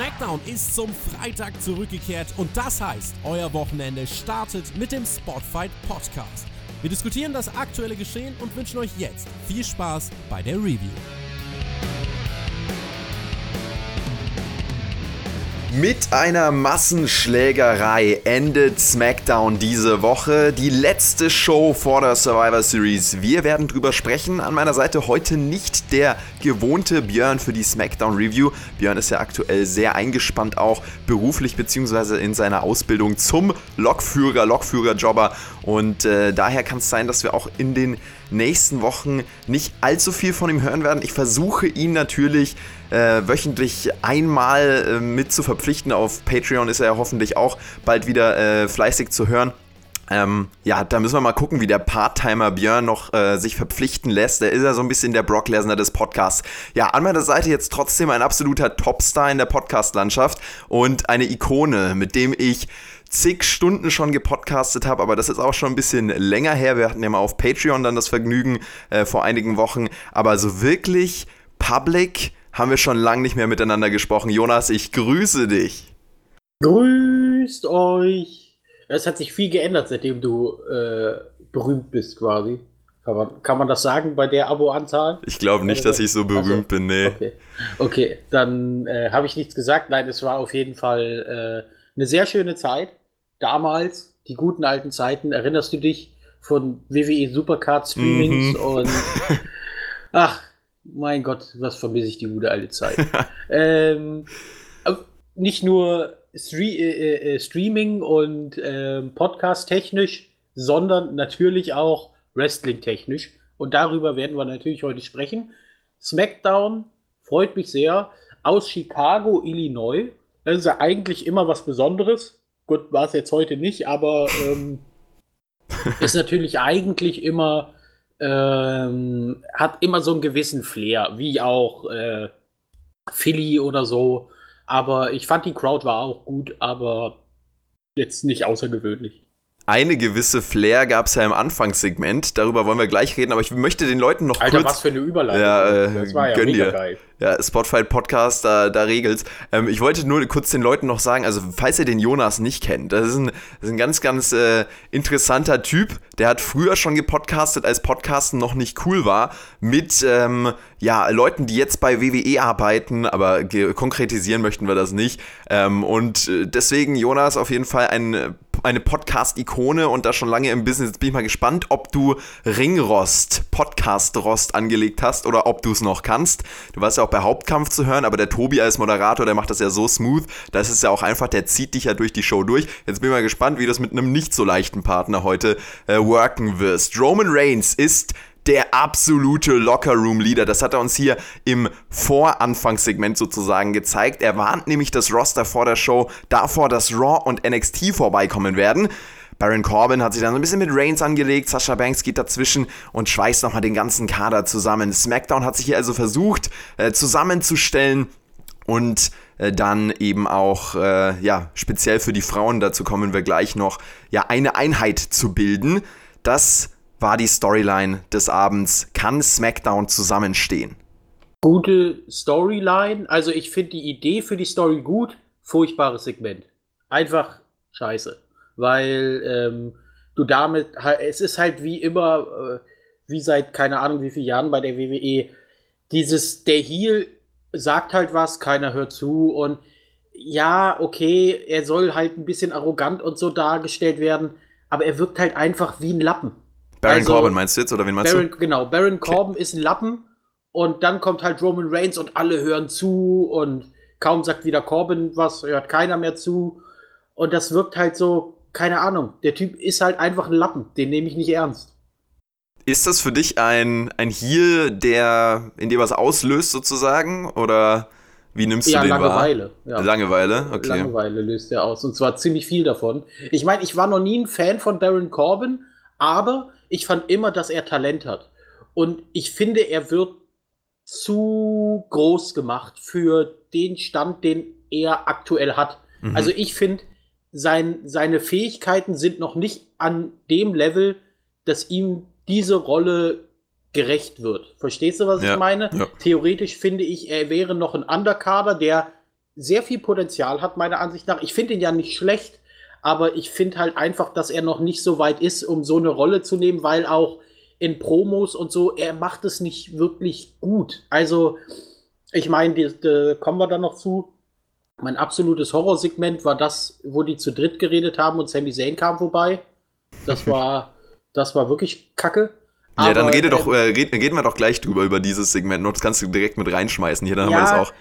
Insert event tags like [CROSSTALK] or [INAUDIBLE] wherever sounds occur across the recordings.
SmackDown ist zum Freitag zurückgekehrt und das heißt, euer Wochenende startet mit dem Spotfight Podcast. Wir diskutieren das aktuelle Geschehen und wünschen euch jetzt viel Spaß bei der Review. Mit einer Massenschlägerei endet SmackDown diese Woche. Die letzte Show vor der Survivor Series. Wir werden drüber sprechen. An meiner Seite heute nicht der gewohnte Björn für die SmackDown Review. Björn ist ja aktuell sehr eingespannt, auch beruflich bzw. in seiner Ausbildung zum Lokführer, Lokführerjobber. Und äh, daher kann es sein, dass wir auch in den nächsten Wochen nicht allzu viel von ihm hören werden. Ich versuche ihn natürlich äh, wöchentlich einmal äh, mit zu verpflichten. Auf Patreon ist er ja hoffentlich auch bald wieder äh, fleißig zu hören. Ähm, ja, da müssen wir mal gucken, wie der Part-Timer Björn noch äh, sich verpflichten lässt. Der ist ja so ein bisschen der Brock Lesnar des Podcasts. Ja, an meiner Seite jetzt trotzdem ein absoluter Topstar in der Podcast-Landschaft und eine Ikone, mit dem ich zig Stunden schon gepodcastet habe, aber das ist auch schon ein bisschen länger her. Wir hatten ja mal auf Patreon dann das Vergnügen äh, vor einigen Wochen, aber so wirklich public haben wir schon lange nicht mehr miteinander gesprochen. Jonas, ich grüße dich. Grüßt euch. Es hat sich viel geändert, seitdem du äh, berühmt bist, quasi. Kann man, kann man das sagen bei der Abo-Anzahl? Ich glaube nicht, dass ich so berühmt bin, nee. Okay, okay. dann äh, habe ich nichts gesagt. Nein, es war auf jeden Fall äh, eine sehr schöne Zeit. Damals, die guten alten Zeiten, erinnerst du dich von WWE Supercard Streamings mhm. und [LAUGHS] ach, mein Gott, was vermisse ich die gute alte Zeit. [LAUGHS] ähm, nicht nur Stre äh, äh, Streaming und äh, Podcast technisch, sondern natürlich auch Wrestling technisch. Und darüber werden wir natürlich heute sprechen. SmackDown freut mich sehr. Aus Chicago, Illinois. Das ist ja eigentlich immer was Besonderes. Gut, war es jetzt heute nicht, aber ähm, [LAUGHS] ist natürlich eigentlich immer ähm, hat immer so einen gewissen Flair, wie auch äh, Philly oder so. Aber ich fand die Crowd war auch gut, aber jetzt nicht außergewöhnlich eine gewisse Flair gab es ja im Anfangssegment. Darüber wollen wir gleich reden, aber ich möchte den Leuten noch Alter, kurz. was für eine Überleitung. Ja, äh, das war ja gönn dir. geil. Ja, Spotify Podcast, da, da regelt's. Ähm, ich wollte nur kurz den Leuten noch sagen, also falls ihr den Jonas nicht kennt, das ist ein, das ist ein ganz, ganz äh, interessanter Typ. Der hat früher schon gepodcastet, als Podcasten noch nicht cool war, mit ähm, ja, Leuten, die jetzt bei WWE arbeiten, aber konkretisieren möchten wir das nicht. Ähm, und äh, deswegen, Jonas, auf jeden Fall ein eine Podcast-Ikone und da schon lange im Business. Jetzt bin ich mal gespannt, ob du Ringrost, Podcast-Rost angelegt hast oder ob du es noch kannst. Du warst ja auch bei Hauptkampf zu hören, aber der Tobi als Moderator, der macht das ja so smooth. Das ist ja auch einfach, der zieht dich ja durch die Show durch. Jetzt bin ich mal gespannt, wie du das mit einem nicht so leichten Partner heute äh, worken wirst. Roman Reigns ist der absolute Locker-Room-Leader. Das hat er uns hier im Voranfangssegment sozusagen gezeigt. Er warnt nämlich das Roster vor der Show davor, dass Raw und NXT vorbeikommen werden. Baron Corbin hat sich dann so ein bisschen mit Reigns angelegt, Sasha Banks geht dazwischen und schweißt nochmal den ganzen Kader zusammen. SmackDown hat sich hier also versucht äh, zusammenzustellen und äh, dann eben auch, äh, ja, speziell für die Frauen, dazu kommen wir gleich noch, ja, eine Einheit zu bilden. Das war die Storyline des Abends. Kann SmackDown zusammenstehen? Gute Storyline. Also ich finde die Idee für die Story gut. Furchtbares Segment. Einfach scheiße. Weil ähm, du damit, es ist halt wie immer, äh, wie seit keine Ahnung wie vielen Jahren bei der WWE, dieses, der Heel sagt halt was, keiner hört zu und ja, okay, er soll halt ein bisschen arrogant und so dargestellt werden, aber er wirkt halt einfach wie ein Lappen. Baron also, Corbin meinst du jetzt oder wen meinst Baron, du? Genau, Baron Corbin okay. ist ein Lappen und dann kommt halt Roman Reigns und alle hören zu und kaum sagt wieder Corbin was, hört keiner mehr zu und das wirkt halt so, keine Ahnung, der Typ ist halt einfach ein Lappen, den nehme ich nicht ernst. Ist das für dich ein, ein Heal, der in dir was auslöst sozusagen oder wie nimmst du ja, den Langeweile, wahr? Ja. Langeweile. Okay. Langeweile löst er aus und zwar ziemlich viel davon. Ich meine, ich war noch nie ein Fan von Baron Corbin, aber ich fand immer, dass er Talent hat. Und ich finde, er wird zu groß gemacht für den Stand, den er aktuell hat. Mhm. Also ich finde, sein, seine Fähigkeiten sind noch nicht an dem Level, dass ihm diese Rolle gerecht wird. Verstehst du, was ja, ich meine? Ja. Theoretisch finde ich, er wäre noch ein Undercarder, der sehr viel Potenzial hat, meiner Ansicht nach. Ich finde ihn ja nicht schlecht, aber ich finde halt einfach, dass er noch nicht so weit ist, um so eine Rolle zu nehmen, weil auch in Promos und so, er macht es nicht wirklich gut. Also, ich meine, kommen wir da noch zu. Mein absolutes Horrorsegment war das, wo die zu dritt geredet haben und Sami Zayn kam vorbei. Das war, [LAUGHS] das war wirklich kacke. Aber, ja, dann rede äh, doch, äh, reden, reden wir doch gleich drüber, über dieses Segment. Das kannst du direkt mit reinschmeißen. Hier, dann ja, haben wir das auch.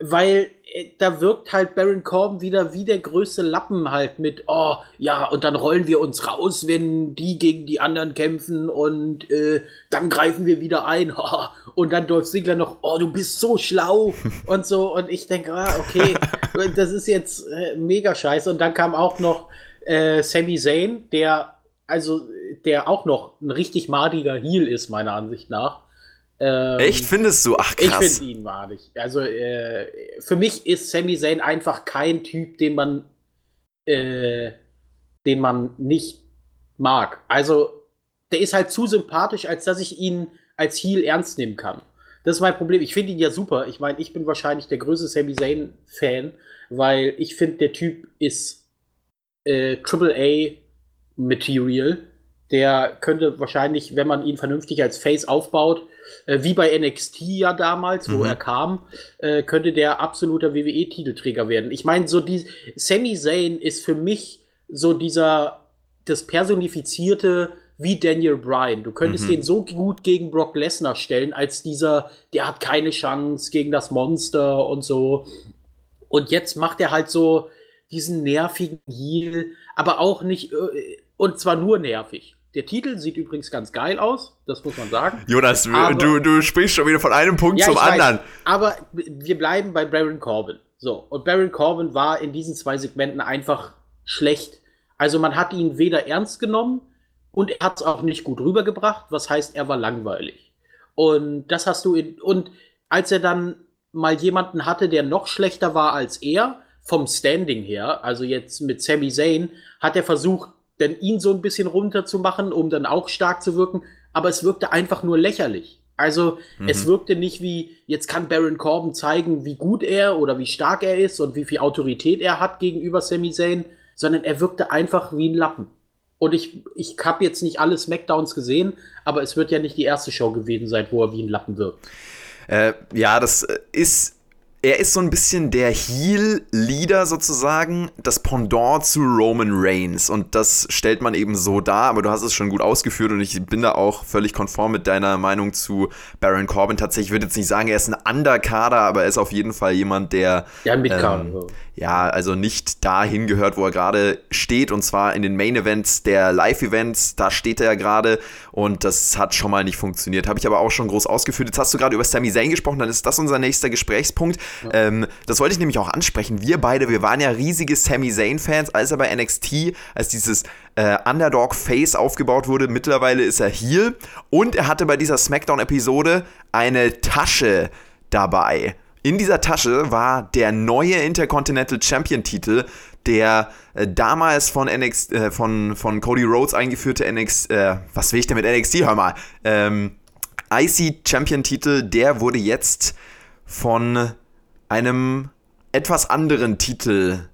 Weil da wirkt halt Baron Corbin wieder wie der größte Lappen halt mit, oh, ja, und dann rollen wir uns raus, wenn die gegen die anderen kämpfen und äh, dann greifen wir wieder ein. [LAUGHS] Oh, und dann Dolph Ziggler noch, oh, du bist so schlau [LAUGHS] und so. Und ich denke, ah, okay, [LAUGHS] das ist jetzt äh, mega scheiße. Und dann kam auch noch äh, Sami Zayn, der, also, der auch noch ein richtig madiger Heel ist, meiner Ansicht nach. Ähm, Echt findest du? Ach krass. Ich finde ihn madig. Also äh, für mich ist Sami Zayn einfach kein Typ, den man, äh, den man nicht mag. Also der ist halt zu sympathisch, als dass ich ihn als Heel ernst nehmen kann. Das ist mein Problem. Ich finde ihn ja super. Ich meine, ich bin wahrscheinlich der größte Sami Zayn Fan, weil ich finde, der Typ ist äh, Triple A Material. Der könnte wahrscheinlich, wenn man ihn vernünftig als Face aufbaut, äh, wie bei NXT ja damals, mhm. wo er kam, äh, könnte der absoluter WWE-Titelträger werden. Ich meine, so die Sami Zayn ist für mich so dieser das personifizierte wie Daniel Bryan. Du könntest mhm. den so gut gegen Brock Lesnar stellen, als dieser, der hat keine Chance gegen das Monster und so. Und jetzt macht er halt so diesen nervigen Heal, aber auch nicht, äh, und zwar nur nervig. Der Titel sieht übrigens ganz geil aus, das muss man sagen. Jonas, aber, du, du sprichst schon wieder von einem Punkt ja, zum anderen. Weiß, aber wir bleiben bei Baron Corbin. So, und Baron Corbin war in diesen zwei Segmenten einfach schlecht. Also man hat ihn weder ernst genommen und er hat es auch nicht gut rübergebracht, was heißt, er war langweilig. Und das hast du in, und als er dann mal jemanden hatte, der noch schlechter war als er, vom Standing her, also jetzt mit Sami Zayn, hat er versucht, denn ihn so ein bisschen runterzumachen, um dann auch stark zu wirken. Aber es wirkte einfach nur lächerlich. Also mhm. es wirkte nicht wie, jetzt kann Baron Corbin zeigen, wie gut er oder wie stark er ist und wie viel Autorität er hat gegenüber Sami Zayn, sondern er wirkte einfach wie ein Lappen. Und ich, ich habe jetzt nicht alle Smackdowns gesehen, aber es wird ja nicht die erste Show gewesen sein, wo er wie ein Lappen wirkt. Äh, ja, das äh, ist er ist so ein bisschen der Heel-Leader sozusagen, das Pendant zu Roman Reigns. Und das stellt man eben so dar, aber du hast es schon gut ausgeführt und ich bin da auch völlig konform mit deiner Meinung zu Baron Corbin. Tatsächlich, ich würde jetzt nicht sagen, er ist ein Underkader, aber er ist auf jeden Fall jemand, der. Ja, Mitkader. Ähm, ja, also nicht dahin gehört, wo er gerade steht, und zwar in den Main Events der Live-Events. Da steht er ja gerade und das hat schon mal nicht funktioniert. Habe ich aber auch schon groß ausgeführt. Jetzt hast du gerade über Sami Zayn gesprochen, dann ist das unser nächster Gesprächspunkt. Ähm, das wollte ich nämlich auch ansprechen. Wir beide, wir waren ja riesige Sami Zayn-Fans, als er bei NXT, als dieses äh, Underdog-Face aufgebaut wurde. Mittlerweile ist er Heel und er hatte bei dieser SmackDown-Episode eine Tasche dabei. In dieser Tasche war der neue Intercontinental Champion Titel, der äh, damals von NX, äh, von, von Cody Rhodes eingeführte NX, äh, was will ich denn mit NXT, hör mal, ähm, IC Champion Titel, der wurde jetzt von einem etwas anderen Titel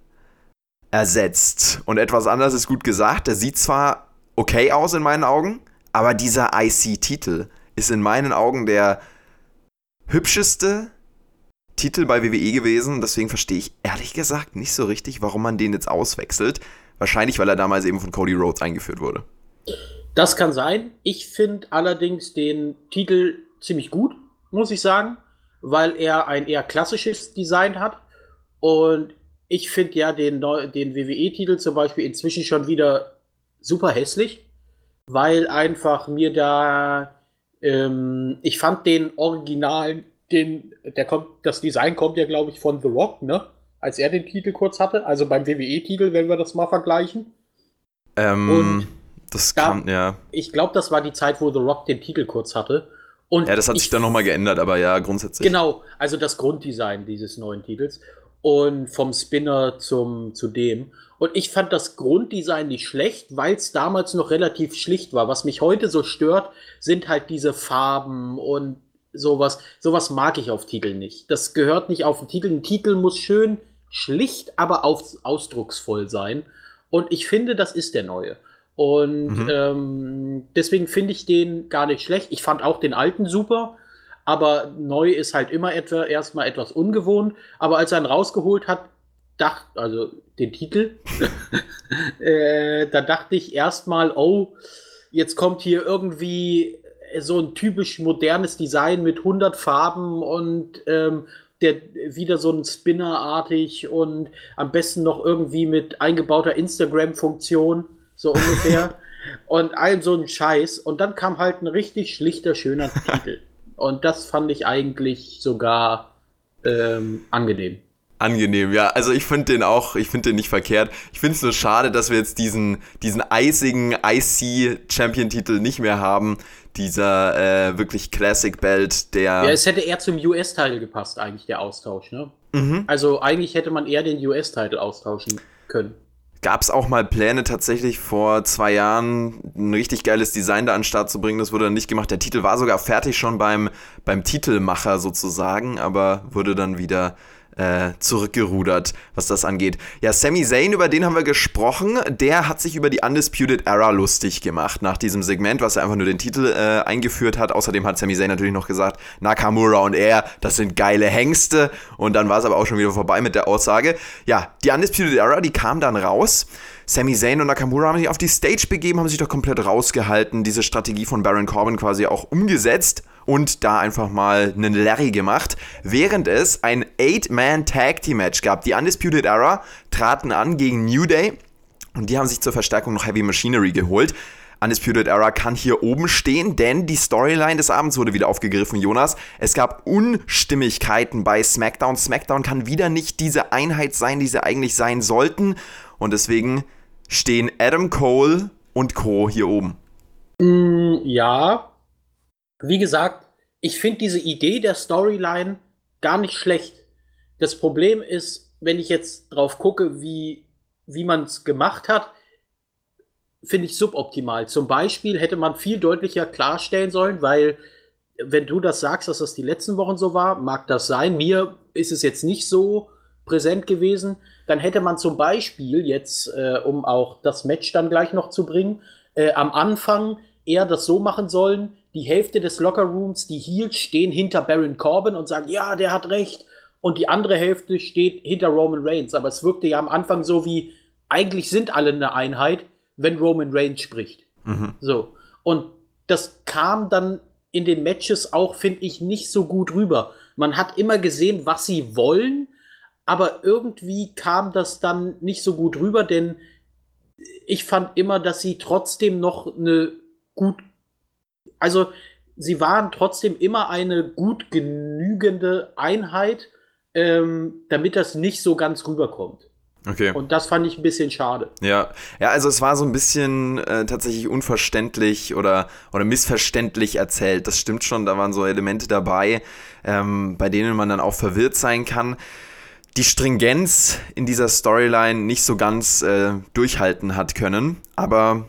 ersetzt. Und etwas anderes ist gut gesagt, der sieht zwar okay aus in meinen Augen, aber dieser IC-Titel ist in meinen Augen der hübscheste, Titel bei WWE gewesen. Deswegen verstehe ich ehrlich gesagt nicht so richtig, warum man den jetzt auswechselt. Wahrscheinlich, weil er damals eben von Cody Rhodes eingeführt wurde. Das kann sein. Ich finde allerdings den Titel ziemlich gut, muss ich sagen, weil er ein eher klassisches Design hat. Und ich finde ja den, den WWE-Titel zum Beispiel inzwischen schon wieder super hässlich, weil einfach mir da, ähm, ich fand den originalen den, der kommt, das Design kommt ja, glaube ich, von The Rock, ne? Als er den Titel kurz hatte. Also beim WWE-Titel, wenn wir das mal vergleichen. Ähm, Und das kam, ja. Ich glaube, das war die Zeit, wo The Rock den Titel kurz hatte. Und ja, das hat ich, sich dann nochmal geändert, aber ja, grundsätzlich. Genau, also das Grunddesign dieses neuen Titels. Und vom Spinner zum, zu dem. Und ich fand das Grunddesign nicht schlecht, weil es damals noch relativ schlicht war. Was mich heute so stört, sind halt diese Farben und sowas, sowas mag ich auf Titeln nicht. Das gehört nicht auf den Titel. Ein Titel muss schön schlicht, aber ausdrucksvoll sein. Und ich finde, das ist der neue. Und mhm. ähm, deswegen finde ich den gar nicht schlecht. Ich fand auch den alten super, aber neu ist halt immer etwa erstmal etwas ungewohnt. Aber als er ihn rausgeholt hat, dachte, also den Titel, [LAUGHS] äh, da dachte ich erstmal, oh, jetzt kommt hier irgendwie so ein typisch modernes Design mit 100 Farben und ähm, der wieder so ein Spinner-artig und am besten noch irgendwie mit eingebauter Instagram-Funktion, so ungefähr. und all so ein Scheiß. Und dann kam halt ein richtig schlichter, schöner Titel. Und das fand ich eigentlich sogar ähm, angenehm. Angenehm, ja. Also ich finde den auch, ich finde den nicht verkehrt. Ich finde es nur schade, dass wir jetzt diesen, diesen eisigen IC-Champion-Titel nicht mehr haben. Dieser äh, wirklich Classic Belt, der. Ja, es hätte eher zum US-Titel gepasst, eigentlich, der Austausch, ne? Mhm. Also eigentlich hätte man eher den US-Titel austauschen können. Gab es auch mal Pläne tatsächlich vor zwei Jahren ein richtig geiles Design da an den Start zu bringen. Das wurde dann nicht gemacht. Der Titel war sogar fertig schon beim, beim Titelmacher sozusagen, aber wurde dann wieder äh, zurückgerudert, was das angeht. Ja, Sami Zayn, über den haben wir gesprochen. Der hat sich über die Undisputed Era lustig gemacht nach diesem Segment, was er einfach nur den Titel äh, eingeführt hat. Außerdem hat Sami Zayn natürlich noch gesagt, Nakamura und er, das sind geile Hengste. Und dann war es aber auch schon wieder vorbei mit der Aussage. Ja, die Undisputed Era, die kam dann raus. Sami Zayn und Nakamura haben sich auf die Stage begeben, haben sich doch komplett rausgehalten, diese Strategie von Baron Corbin quasi auch umgesetzt und da einfach mal einen Larry gemacht, während es ein Eight-Man-Tag-Team-Match gab. Die Undisputed Era traten an gegen New Day und die haben sich zur Verstärkung noch Heavy Machinery geholt. Undisputed Era kann hier oben stehen, denn die Storyline des Abends wurde wieder aufgegriffen, Jonas. Es gab Unstimmigkeiten bei SmackDown. SmackDown kann wieder nicht diese Einheit sein, die sie eigentlich sein sollten. Und deswegen stehen Adam Cole und Co. hier oben. Mm, ja, wie gesagt, ich finde diese Idee der Storyline gar nicht schlecht. Das Problem ist, wenn ich jetzt drauf gucke, wie, wie man es gemacht hat, finde ich suboptimal. Zum Beispiel hätte man viel deutlicher klarstellen sollen, weil wenn du das sagst, dass das die letzten Wochen so war, mag das sein. Mir ist es jetzt nicht so präsent gewesen. Dann hätte man zum Beispiel jetzt, äh, um auch das Match dann gleich noch zu bringen, äh, am Anfang eher das so machen sollen, die Hälfte des Lockerrooms, die Heels, stehen hinter Baron Corbin und sagen, ja, der hat recht. Und die andere Hälfte steht hinter Roman Reigns. Aber es wirkte ja am Anfang so wie, eigentlich sind alle eine Einheit, wenn Roman Reigns spricht. Mhm. So. Und das kam dann in den Matches auch, finde ich, nicht so gut rüber. Man hat immer gesehen, was sie wollen, aber irgendwie kam das dann nicht so gut rüber, denn ich fand immer, dass sie trotzdem noch eine gut also sie waren trotzdem immer eine gut genügende Einheit, ähm, damit das nicht so ganz rüberkommt. Okay. Und das fand ich ein bisschen schade. Ja, ja, also es war so ein bisschen äh, tatsächlich unverständlich oder, oder missverständlich erzählt. Das stimmt schon, da waren so Elemente dabei, ähm, bei denen man dann auch verwirrt sein kann. Die Stringenz in dieser Storyline nicht so ganz äh, durchhalten hat können, aber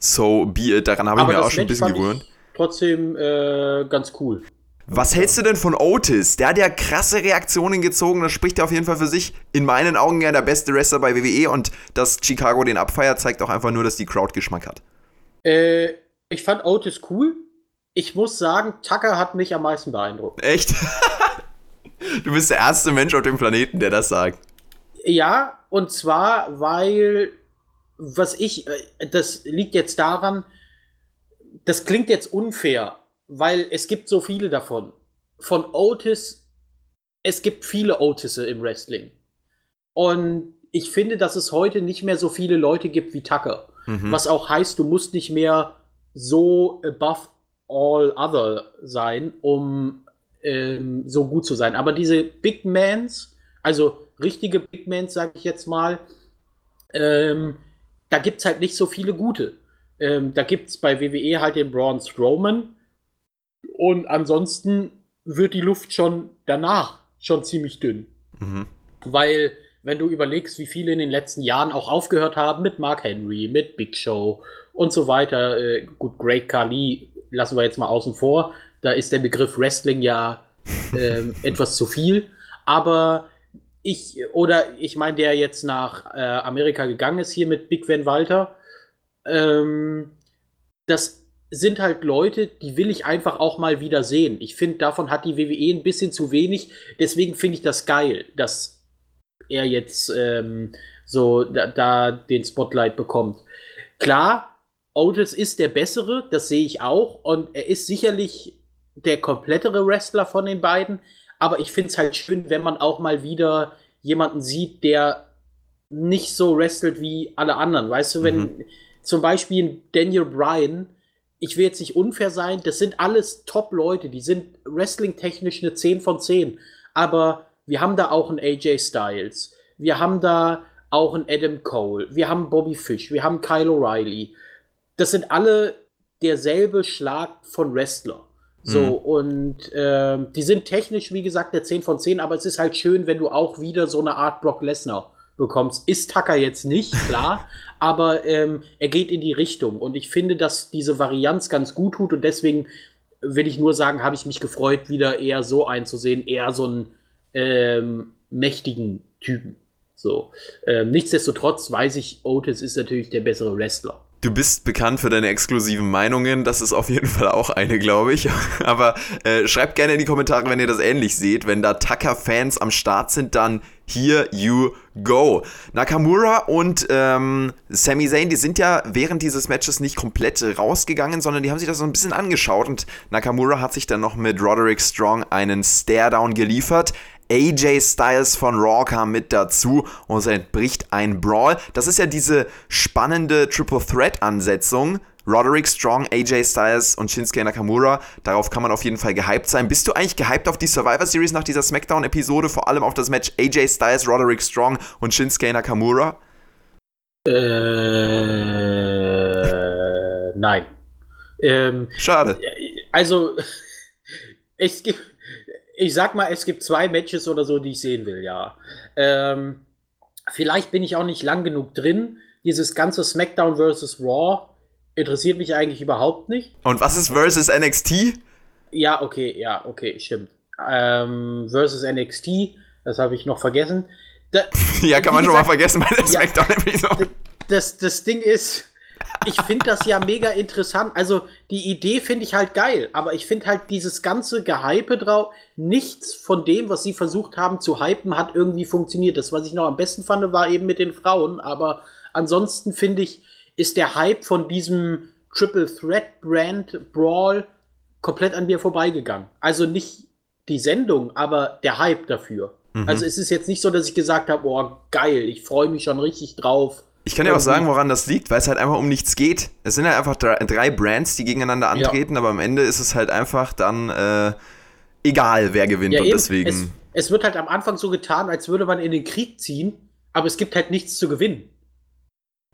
so be it, daran habe ich mir auch schon ein bisschen gewöhnt trotzdem äh, ganz cool. Was hältst du denn von Otis? Der hat ja krasse Reaktionen gezogen, das spricht ja auf jeden Fall für sich. In meinen Augen ja der beste Wrestler bei WWE und dass Chicago den abfeiert, zeigt auch einfach nur, dass die Crowd Geschmack hat. Äh, ich fand Otis cool. Ich muss sagen, Tucker hat mich am meisten beeindruckt. Echt? [LAUGHS] du bist der erste Mensch auf dem Planeten, der das sagt. Ja, und zwar, weil, was ich, äh, das liegt jetzt daran, das klingt jetzt unfair, weil es gibt so viele davon. Von Otis, es gibt viele Otisse im Wrestling. Und ich finde, dass es heute nicht mehr so viele Leute gibt wie Tucker. Mhm. Was auch heißt, du musst nicht mehr so above all other sein, um ähm, so gut zu sein. Aber diese Big Mans, also richtige Big Mans, sage ich jetzt mal, ähm, da gibt es halt nicht so viele gute. Ähm, da gibt es bei WWE halt den Braun Strowman. Und ansonsten wird die Luft schon danach schon ziemlich dünn. Mhm. Weil, wenn du überlegst, wie viele in den letzten Jahren auch aufgehört haben mit Mark Henry, mit Big Show und so weiter. Äh, gut, Great Khali lassen wir jetzt mal außen vor. Da ist der Begriff Wrestling ja äh, [LAUGHS] etwas zu viel. Aber ich, oder ich meine, der jetzt nach äh, Amerika gegangen ist hier mit Big Van Walter, ähm, das sind halt Leute, die will ich einfach auch mal wieder sehen. Ich finde, davon hat die WWE ein bisschen zu wenig. Deswegen finde ich das geil, dass er jetzt ähm, so da, da, den Spotlight bekommt. Klar, Otis ist der bessere, das sehe ich auch. Und er ist sicherlich der komplettere Wrestler von den beiden. Aber ich finde es halt schön, wenn man auch mal wieder jemanden sieht, der nicht so wrestelt wie alle anderen. Weißt du, wenn mhm. Zum Beispiel Daniel Bryan ich will jetzt nicht unfair sein, das sind alles Top-Leute, die sind wrestling-technisch eine 10 von 10. Aber wir haben da auch einen AJ Styles, wir haben da auch einen Adam Cole, wir haben Bobby Fish, wir haben Kyle O'Reilly. Das sind alle derselbe Schlag von Wrestler. So, mhm. und äh, die sind technisch, wie gesagt, eine 10 von 10, aber es ist halt schön, wenn du auch wieder so eine Art Brock Lesnar bekommst. Ist Tucker jetzt nicht, klar, [LAUGHS] aber ähm, er geht in die Richtung. Und ich finde, dass diese Varianz ganz gut tut und deswegen will ich nur sagen, habe ich mich gefreut, wieder eher so einzusehen, eher so einen ähm, mächtigen Typen. So. Ähm, nichtsdestotrotz weiß ich, Otis ist natürlich der bessere Wrestler. Du bist bekannt für deine exklusiven Meinungen. Das ist auf jeden Fall auch eine, glaube ich. [LAUGHS] Aber äh, schreibt gerne in die Kommentare, wenn ihr das ähnlich seht. Wenn da Tucker-Fans am Start sind, dann here you go. Nakamura und ähm, Sami Zayn, die sind ja während dieses Matches nicht komplett rausgegangen, sondern die haben sich das so ein bisschen angeschaut. Und Nakamura hat sich dann noch mit Roderick Strong einen Stare-Down geliefert. AJ Styles von Raw kam mit dazu und es entbricht ein Brawl. Das ist ja diese spannende Triple Threat Ansetzung. Roderick Strong, AJ Styles und Shinsuke Nakamura. Darauf kann man auf jeden Fall gehypt sein. Bist du eigentlich gehypt auf die Survivor Series nach dieser SmackDown-Episode? Vor allem auf das Match AJ Styles, Roderick Strong und Shinsuke Nakamura? Äh, nein. Ähm, Schade. Also, [LAUGHS] es gibt, ich sag mal, es gibt zwei Matches oder so, die ich sehen will, ja. Ähm, vielleicht bin ich auch nicht lang genug drin. Dieses ganze SmackDown versus Raw interessiert mich eigentlich überhaupt nicht. Und was ist versus NXT? Ja, okay, ja, okay, stimmt. Ähm, versus NXT, das habe ich noch vergessen. Da, [LAUGHS] ja, kann man schon mal vergessen bei der SmackDown-Episode. Das, das Ding ist, ich finde das ja mega interessant. Also die Idee finde ich halt geil, aber ich finde halt dieses ganze Gehype drauf, nichts von dem, was sie versucht haben zu hypen, hat irgendwie funktioniert. Das, was ich noch am besten fand, war eben mit den Frauen, aber ansonsten finde ich, ist der Hype von diesem Triple Threat Brand Brawl komplett an mir vorbeigegangen. Also nicht die Sendung, aber der Hype dafür. Mhm. Also es ist jetzt nicht so, dass ich gesagt habe, oh geil, ich freue mich schon richtig drauf ich kann ja auch sagen, woran das liegt, weil es halt einfach um nichts geht. Es sind ja einfach drei, drei Brands, die gegeneinander antreten, ja. aber am Ende ist es halt einfach dann äh, egal, wer gewinnt ja, und deswegen. Es, es, wird halt am Anfang so getan, als würde man in den Krieg ziehen, aber es gibt halt nichts zu gewinnen.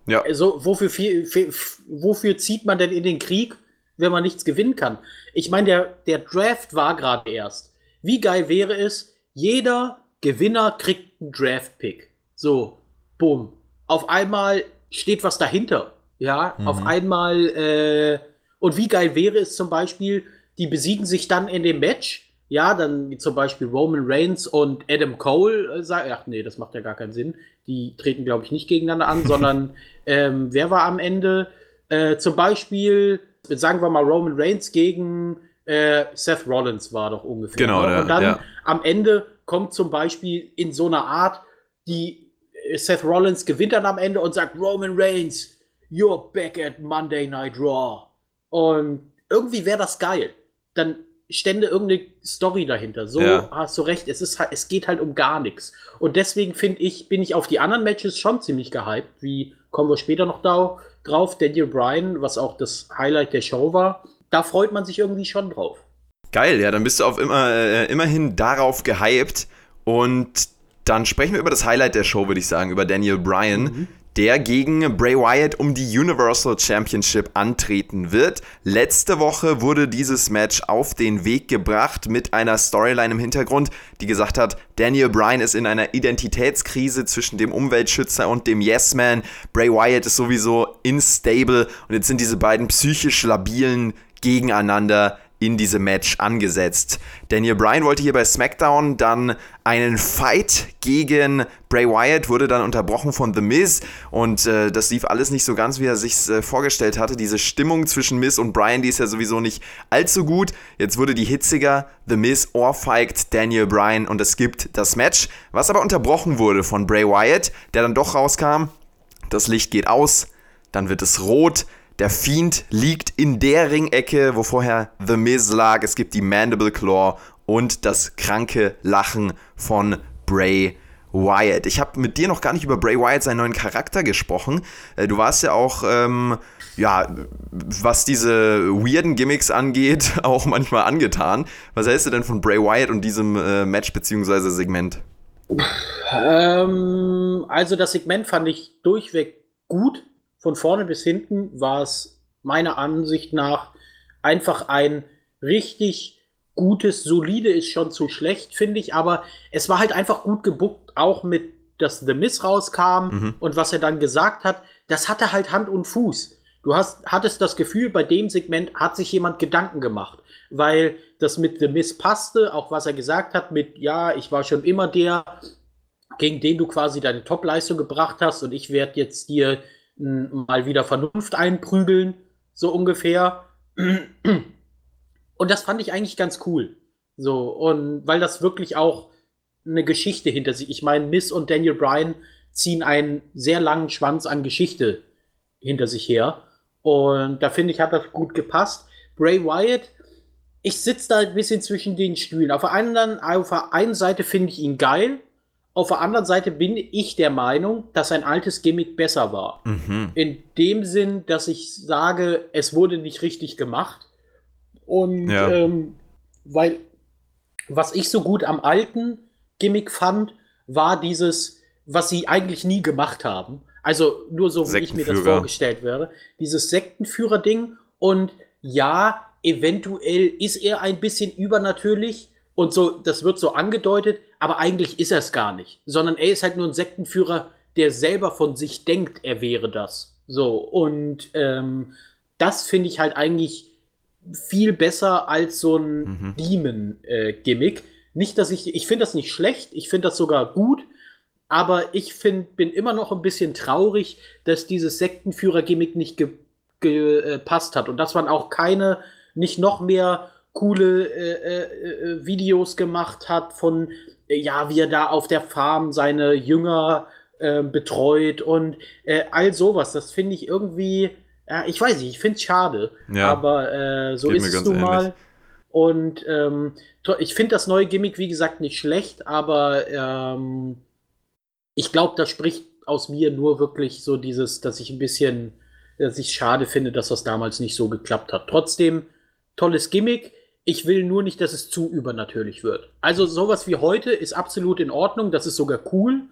Ja. Also, wofür, viel, viel, wofür zieht man denn in den Krieg, wenn man nichts gewinnen kann? Ich meine, der, der Draft war gerade erst. Wie geil wäre es, jeder Gewinner kriegt einen Draft-Pick. So, bumm auf einmal steht was dahinter. Ja, mhm. auf einmal, äh, und wie geil wäre es zum Beispiel, die besiegen sich dann in dem Match. Ja, dann zum Beispiel Roman Reigns und Adam Cole äh, sagen, ach nee, das macht ja gar keinen Sinn. Die treten, glaube ich, nicht gegeneinander an, [LAUGHS] sondern ähm, wer war am Ende? Äh, zum Beispiel, sagen wir mal, Roman Reigns gegen äh, Seth Rollins war doch ungefähr. Genau, ne? Und dann ja. am Ende kommt zum Beispiel in so einer Art, die Seth Rollins gewinnt dann am Ende und sagt, Roman Reigns, you're back at Monday Night Raw. Und irgendwie wäre das geil. Dann stände irgendeine Story dahinter. So ja. hast du recht, es, ist halt, es geht halt um gar nichts. Und deswegen finde ich, bin ich auf die anderen Matches schon ziemlich gehypt, wie kommen wir später noch da, drauf, Daniel Bryan, was auch das Highlight der Show war. Da freut man sich irgendwie schon drauf. Geil, ja, dann bist du auf immer, äh, immerhin darauf gehypt. Und dann sprechen wir über das Highlight der Show, würde ich sagen, über Daniel Bryan. Mhm der gegen Bray Wyatt um die Universal Championship antreten wird. Letzte Woche wurde dieses Match auf den Weg gebracht mit einer Storyline im Hintergrund, die gesagt hat, Daniel Bryan ist in einer Identitätskrise zwischen dem Umweltschützer und dem Yes-Man. Bray Wyatt ist sowieso instable und jetzt sind diese beiden psychisch labilen gegeneinander in diesem Match angesetzt. Daniel Bryan wollte hier bei SmackDown dann einen Fight gegen Bray Wyatt, wurde dann unterbrochen von The Miz und äh, das lief alles nicht so ganz, wie er sich äh, vorgestellt hatte. Diese Stimmung zwischen Miz und Bryan, die ist ja sowieso nicht allzu gut. Jetzt wurde die hitziger. The Miz ohrfeigt Daniel Bryan und es gibt das Match, was aber unterbrochen wurde von Bray Wyatt, der dann doch rauskam. Das Licht geht aus, dann wird es rot. Der Fiend liegt in der Ringecke, wo vorher The Miz lag. Es gibt die Mandible Claw und das kranke Lachen von Bray Wyatt. Ich habe mit dir noch gar nicht über Bray Wyatt seinen neuen Charakter gesprochen. Äh, du warst ja auch, ähm, ja, was diese weirden Gimmicks angeht, [LAUGHS] auch manchmal angetan. Was hältst du denn von Bray Wyatt und diesem äh, Match bzw. Segment? Ähm, also das Segment fand ich durchweg gut von vorne bis hinten war es meiner Ansicht nach einfach ein richtig gutes, solide ist schon zu schlecht, finde ich, aber es war halt einfach gut gebuckt, auch mit, dass The Miss rauskam mhm. und was er dann gesagt hat, das hatte halt Hand und Fuß. Du hast, hattest das Gefühl, bei dem Segment hat sich jemand Gedanken gemacht, weil das mit The Miss passte, auch was er gesagt hat mit, ja, ich war schon immer der, gegen den du quasi deine Topleistung gebracht hast und ich werde jetzt dir mal wieder Vernunft einprügeln, so ungefähr. Und das fand ich eigentlich ganz cool. So, und weil das wirklich auch eine Geschichte hinter sich. Ich meine, Miss und Daniel Bryan ziehen einen sehr langen Schwanz an Geschichte hinter sich her. Und da finde ich, hat das gut gepasst. Bray Wyatt, ich sitze da ein bisschen zwischen den Stühlen. Auf der einen, auf der einen Seite finde ich ihn geil, auf der anderen Seite bin ich der Meinung, dass ein altes Gimmick besser war. Mhm. In dem Sinn, dass ich sage, es wurde nicht richtig gemacht. Und ja. ähm, weil, was ich so gut am alten Gimmick fand, war dieses, was sie eigentlich nie gemacht haben. Also nur so, wie ich mir das vorgestellt werde. Dieses Sektenführer-Ding. Und ja, eventuell ist er ein bisschen übernatürlich. Und so, das wird so angedeutet, aber eigentlich ist er es gar nicht, sondern er ist halt nur ein Sektenführer, der selber von sich denkt, er wäre das. So, und ähm, das finde ich halt eigentlich viel besser als so ein mhm. Demon-Gimmick. Äh, nicht, dass ich, ich finde das nicht schlecht, ich finde das sogar gut, aber ich find, bin immer noch ein bisschen traurig, dass dieses Sektenführer-Gimmick nicht gepasst ge, äh, hat und dass man auch keine, nicht noch mehr coole äh, äh, äh Videos gemacht hat von ja, wie er da auf der Farm seine Jünger äh, betreut und äh, all sowas. Das finde ich irgendwie, ich weiß nicht, ich finde es schade. Ja, aber äh, so ist es nun mal. Und ähm, ich finde das neue Gimmick, wie gesagt, nicht schlecht, aber ähm, ich glaube, das spricht aus mir nur wirklich so dieses, dass ich ein bisschen, dass ich schade finde, dass das damals nicht so geklappt hat. Trotzdem, tolles Gimmick. Ich will nur nicht, dass es zu übernatürlich wird. Also sowas wie heute ist absolut in Ordnung, das ist sogar cool,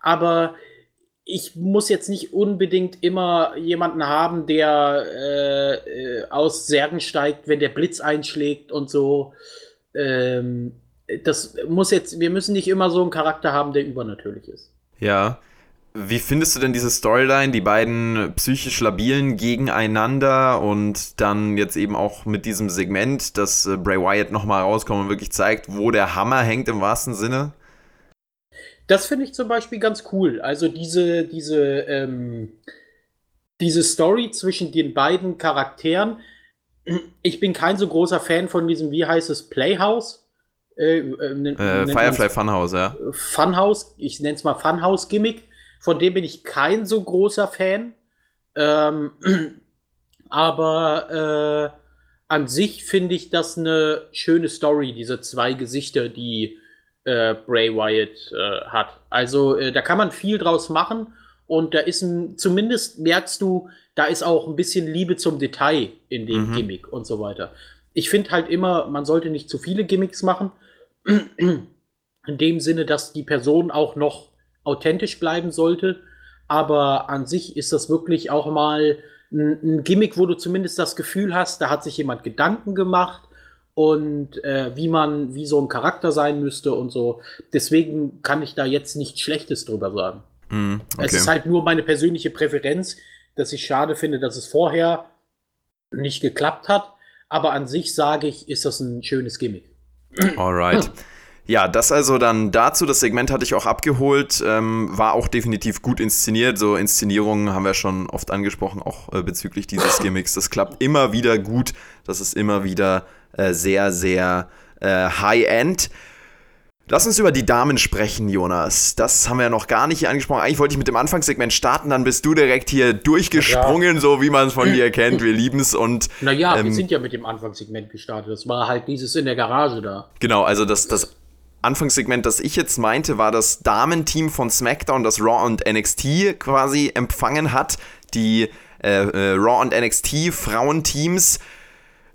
aber ich muss jetzt nicht unbedingt immer jemanden haben, der äh, aus Särgen steigt, wenn der Blitz einschlägt und so. Ähm, das muss jetzt, wir müssen nicht immer so einen Charakter haben, der übernatürlich ist. Ja, wie findest du denn diese Storyline, die beiden psychisch Labilen gegeneinander und dann jetzt eben auch mit diesem Segment, dass äh, Bray Wyatt nochmal rauskommt und wirklich zeigt, wo der Hammer hängt im wahrsten Sinne? Das finde ich zum Beispiel ganz cool. Also diese, diese, ähm, diese Story zwischen den beiden Charakteren. Ich bin kein so großer Fan von diesem, wie heißt es, Playhouse. Äh, äh, äh Firefly Funhouse, ja. Funhouse, ich nenne es mal Funhouse-Gimmick von dem bin ich kein so großer Fan. Ähm, [CLEARS THROAT] aber äh, an sich finde ich das eine schöne Story, diese zwei Gesichter, die äh, Bray Wyatt äh, hat. Also äh, da kann man viel draus machen und da ist ein, zumindest merkst du, da ist auch ein bisschen Liebe zum Detail in dem mhm. Gimmick und so weiter. Ich finde halt immer, man sollte nicht zu viele Gimmicks machen. [CLEARS THROAT] In dem Sinne, dass die Person auch noch authentisch bleiben sollte. Aber an sich ist das wirklich auch mal ein, ein Gimmick, wo du zumindest das Gefühl hast, da hat sich jemand Gedanken gemacht und äh, wie man, wie so ein Charakter sein müsste und so. Deswegen kann ich da jetzt nichts Schlechtes drüber sagen. Mm, okay. Es ist halt nur meine persönliche Präferenz, dass ich schade finde, dass es vorher nicht geklappt hat. Aber an sich sage ich, ist das ein schönes Gimmick. Alright. [LAUGHS] Ja, das also dann dazu. Das Segment hatte ich auch abgeholt. Ähm, war auch definitiv gut inszeniert. So Inszenierungen haben wir schon oft angesprochen, auch äh, bezüglich dieses [LAUGHS] Gimmicks. Das klappt immer wieder gut. Das ist immer wieder äh, sehr, sehr äh, high-end. Lass uns über die Damen sprechen, Jonas. Das haben wir ja noch gar nicht hier angesprochen. Eigentlich wollte ich mit dem Anfangssegment starten, dann bist du direkt hier durchgesprungen, ja. so wie man es von dir [LAUGHS] kennt. Wir lieben es und. Naja, ähm, wir sind ja mit dem Anfangssegment gestartet. Das war halt dieses in der Garage da. Genau, also das, das Anfangssegment, das ich jetzt meinte, war das Damenteam von SmackDown, das Raw und NXT quasi empfangen hat. Die äh, äh, Raw und NXT Frauenteams.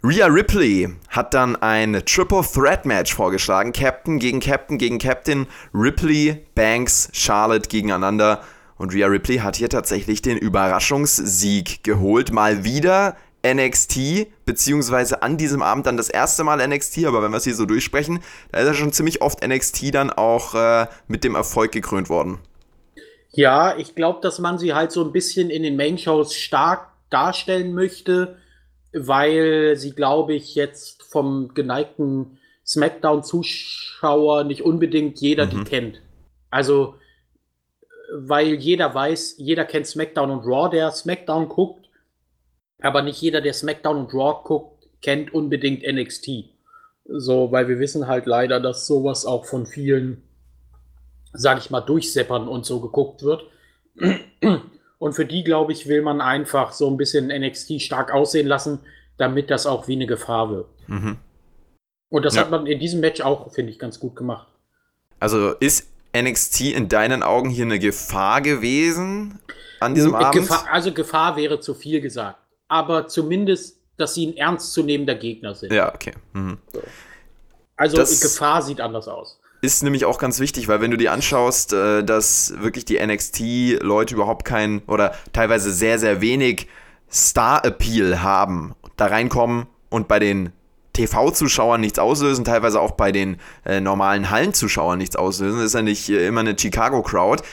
Rhea Ripley hat dann ein Triple Threat Match vorgeschlagen. Captain gegen Captain gegen Captain. Ripley, Banks, Charlotte gegeneinander. Und Rhea Ripley hat hier tatsächlich den Überraschungssieg geholt. Mal wieder NXT, beziehungsweise an diesem Abend dann das erste Mal NXT, aber wenn wir es hier so durchsprechen, da ist ja schon ziemlich oft NXT dann auch äh, mit dem Erfolg gekrönt worden. Ja, ich glaube, dass man sie halt so ein bisschen in den Main-Shows stark darstellen möchte, weil sie, glaube ich, jetzt vom geneigten SmackDown-Zuschauer nicht unbedingt jeder mhm. die kennt. Also, weil jeder weiß, jeder kennt SmackDown und Raw, der SmackDown guckt aber nicht jeder, der SmackDown und Raw guckt, kennt unbedingt NXT. So, weil wir wissen halt leider, dass sowas auch von vielen, sag ich mal, durchseppern und so geguckt wird. Und für die, glaube ich, will man einfach so ein bisschen NXT stark aussehen lassen, damit das auch wie eine Gefahr wird. Mhm. Und das ja. hat man in diesem Match auch, finde ich, ganz gut gemacht. Also ist NXT in deinen Augen hier eine Gefahr gewesen an diesem Abend? Gefahr, also Gefahr wäre zu viel gesagt aber zumindest, dass sie ein ernstzunehmender Gegner sind. Ja, okay. Mhm. So. Also das Gefahr sieht anders aus. Ist nämlich auch ganz wichtig, weil wenn du dir anschaust, äh, dass wirklich die NXT-Leute überhaupt kein oder teilweise sehr, sehr wenig Star-Appeal haben, da reinkommen und bei den TV-Zuschauern nichts auslösen, teilweise auch bei den äh, normalen Hallenzuschauern nichts auslösen, das ist ja nicht äh, immer eine Chicago-Crowd,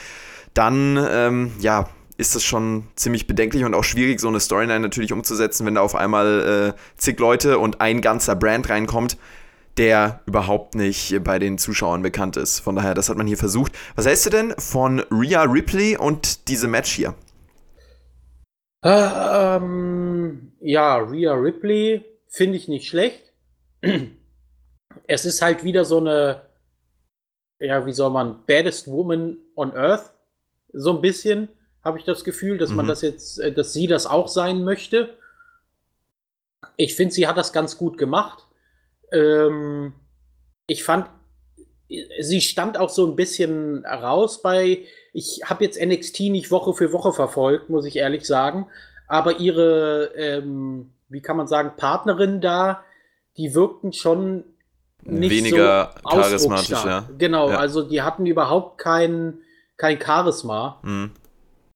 dann ähm, ja, ist das schon ziemlich bedenklich und auch schwierig, so eine Storyline natürlich umzusetzen, wenn da auf einmal äh, zig Leute und ein ganzer Brand reinkommt, der überhaupt nicht bei den Zuschauern bekannt ist. Von daher, das hat man hier versucht. Was hältst du denn von Rhea Ripley und diesem Match hier? Ähm, ja, Rhea Ripley finde ich nicht schlecht. [CLEARS THROAT] Es ist halt wieder so eine, ja, wie soll man, baddest woman on earth, so ein bisschen habe ich das Gefühl, dass mhm. man das jetzt, äh, dass sie das auch sein möchte. Ich finde, sie hat das ganz gut gemacht. Ähm, ich fand, sie stand auch so ein bisschen raus bei, ich habe jetzt NXT nicht Woche für Woche verfolgt, muss ich ehrlich sagen, aber ihre, ähm, wie kann man sagen, Partnerin da, die wirkten schon nicht weniger so charismatisch, ja. Genau, ja. also die hatten überhaupt kein, kein Charisma. Mhm.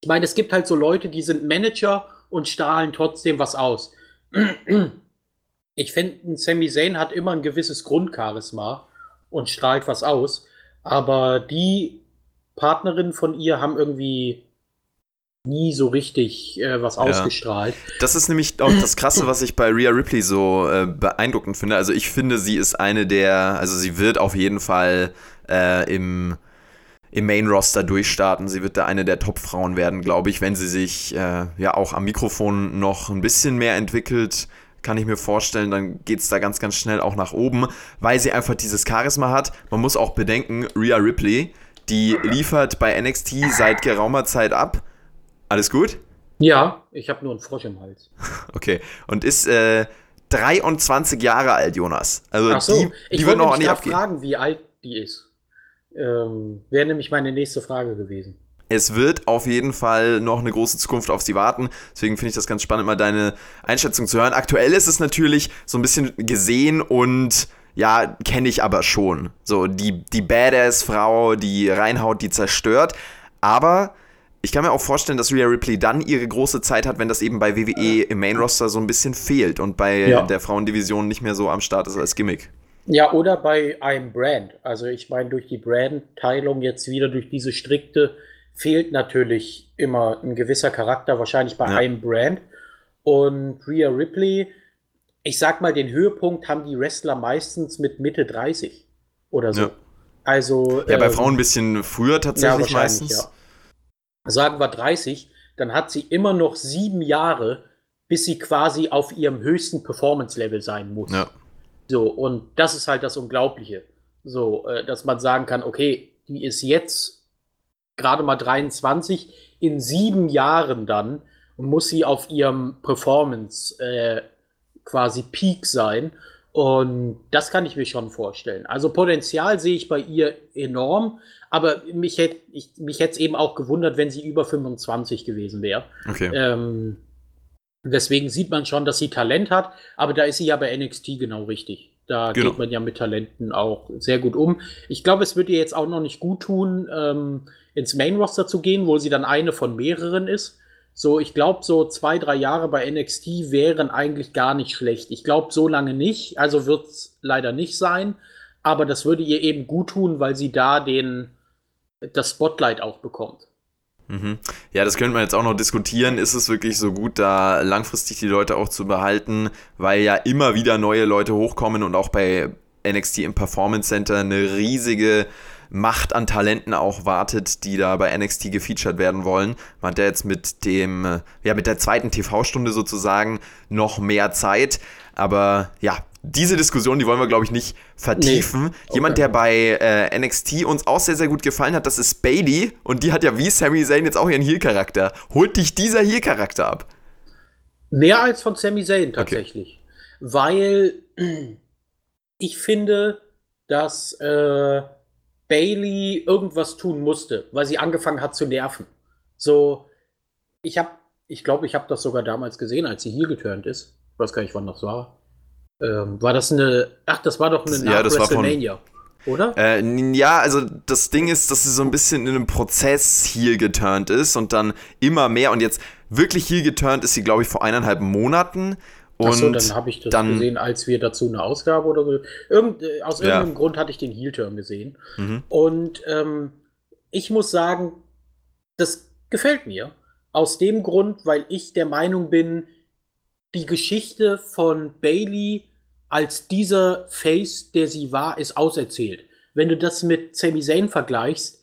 Ich meine, es gibt halt so Leute, die sind Manager und strahlen trotzdem was aus. Ich finde, Sami Zayn hat immer ein gewisses Grundcharisma und strahlt was aus. Aber die Partnerinnen von ihr haben irgendwie nie so richtig äh, was ja. ausgestrahlt. Das ist nämlich auch das Krasse, was ich bei Rhea Ripley so äh, beeindruckend finde. Also ich finde, sie ist eine der, also sie wird auf jeden Fall äh, im im Main-Roster durchstarten. Sie wird da eine der Top-Frauen werden, glaube ich, wenn sie sich äh, ja auch am Mikrofon noch ein bisschen mehr entwickelt. Kann ich mir vorstellen, dann geht es da ganz, ganz schnell auch nach oben, weil sie einfach dieses Charisma hat. Man muss auch bedenken, Rhea Ripley, die liefert bei NXT seit geraumer Zeit ab. Alles gut? Ja, ich habe nur einen Frosch im Hals. [LAUGHS] Okay, und ist äh, 23 Jahre alt, Jonas. Also Ach so, die, die ich wird noch nicht abgehen. fragen, wie alt die ist. Ähm, Wäre nämlich meine nächste Frage gewesen. Es wird auf jeden Fall noch eine große Zukunft auf sie warten. Deswegen finde ich das ganz spannend, mal deine Einschätzung zu hören. Aktuell ist es natürlich so ein bisschen gesehen und ja, kenne ich aber schon. So, die, die Badass-Frau, die reinhaut, die zerstört. Aber ich kann mir auch vorstellen, dass Rhea Ripley dann ihre große Zeit hat, wenn das eben bei WWE im Main-Roster so ein bisschen fehlt und bei ja. der Frauendivision nicht mehr so am Start ist als Gimmick. Ja, oder bei einem Brand. Also ich meine, durch die Brand-Teilung jetzt wieder durch diese strikte fehlt natürlich immer ein gewisser Charakter, wahrscheinlich bei ja. einem Brand. Und Rhea Ripley ich sag mal, den Höhepunkt haben die Wrestler meistens mit Mitte 30 oder so. Ja. Also. Ja, bei ähm, Frauen ein bisschen früher tatsächlich ja, meistens. Ja. Sagen wir 30, dann hat sie immer noch sieben Jahre, bis sie quasi auf ihrem höchsten Performance-Level sein muss. Ja. So, und das ist halt das Unglaubliche. So, äh, dass man sagen kann, okay, die ist jetzt gerade mal 23, in sieben Jahren dann muss sie auf ihrem Performance äh, quasi Peak sein. Und das kann ich mir schon vorstellen. Also Potenzial sehe ich bei ihr enorm, aber mich hätte ich, mich hätte es eben auch gewundert, wenn sie über 25 gewesen wäre. Okay. Ähm, deswegen sieht man schon, dass sie Talent hat, aber da ist sie ja bei NXT genau richtig. Da genau. geht man ja mit Talenten auch sehr gut um. Ich glaube, es wird ihr jetzt auch noch nicht gut tun, ähm, ins Main Roster zu gehen, wo sie dann eine von mehreren ist. So, ich glaube, so zwei, drei Jahre bei NXT wären eigentlich gar nicht schlecht. Ich glaube, so lange nicht. Also wird es leider nicht sein. Aber das würde ihr eben gut tun, weil sie da den, das Spotlight auch bekommt. Mhm. Ja, das könnte man jetzt auch noch diskutieren. Ist es wirklich so gut, da langfristig die Leute auch zu behalten, weil ja immer wieder neue Leute hochkommen und auch bei NXT im Performance Center eine riesige Macht an Talenten auch wartet, die da bei NXT gefeatured werden wollen. Man hat ja jetzt mit dem, ja, mit der zweiten TV-Stunde sozusagen noch mehr Zeit. Aber ja, diese Diskussion, die wollen wir, glaube ich, nicht vertiefen. Nee. Okay. Jemand, der bei äh, NXT uns auch sehr, sehr gut gefallen hat, das ist Bailey. Und die hat ja wie Sami Zayn jetzt auch ihren Heel-Charakter. Holt dich dieser Heel-Charakter ab? Mehr als von Sami Zayn tatsächlich. Okay. Weil [CLEARS THROAT] ich finde, dass äh, Bailey irgendwas tun musste, weil sie angefangen hat zu nerven. So, ich habe, ich glaube, ich habe das sogar damals gesehen, als sie hier geturnt ist. Ich weiß gar nicht, wann das war. Ähm, war das eine, ach, das war doch eine ja, das WrestleMania. Von, oder? Äh, ja, also das Ding ist, dass sie so ein bisschen in einem Prozess hier geturnt ist und dann immer mehr und jetzt wirklich hier geturnt ist sie, glaube ich, vor eineinhalb Monaten und Achso, dann habe ich das dann, gesehen, als wir dazu eine Ausgabe oder so. Irgend, äh, aus irgendeinem ja. Grund hatte ich den Heel-Turn gesehen. Mhm. Und ähm, ich muss sagen, das gefällt mir. Aus dem Grund, weil ich der Meinung bin, die Geschichte von Bailey als dieser Face, der sie war, ist auserzählt. Wenn du das mit Sami Zayn vergleichst,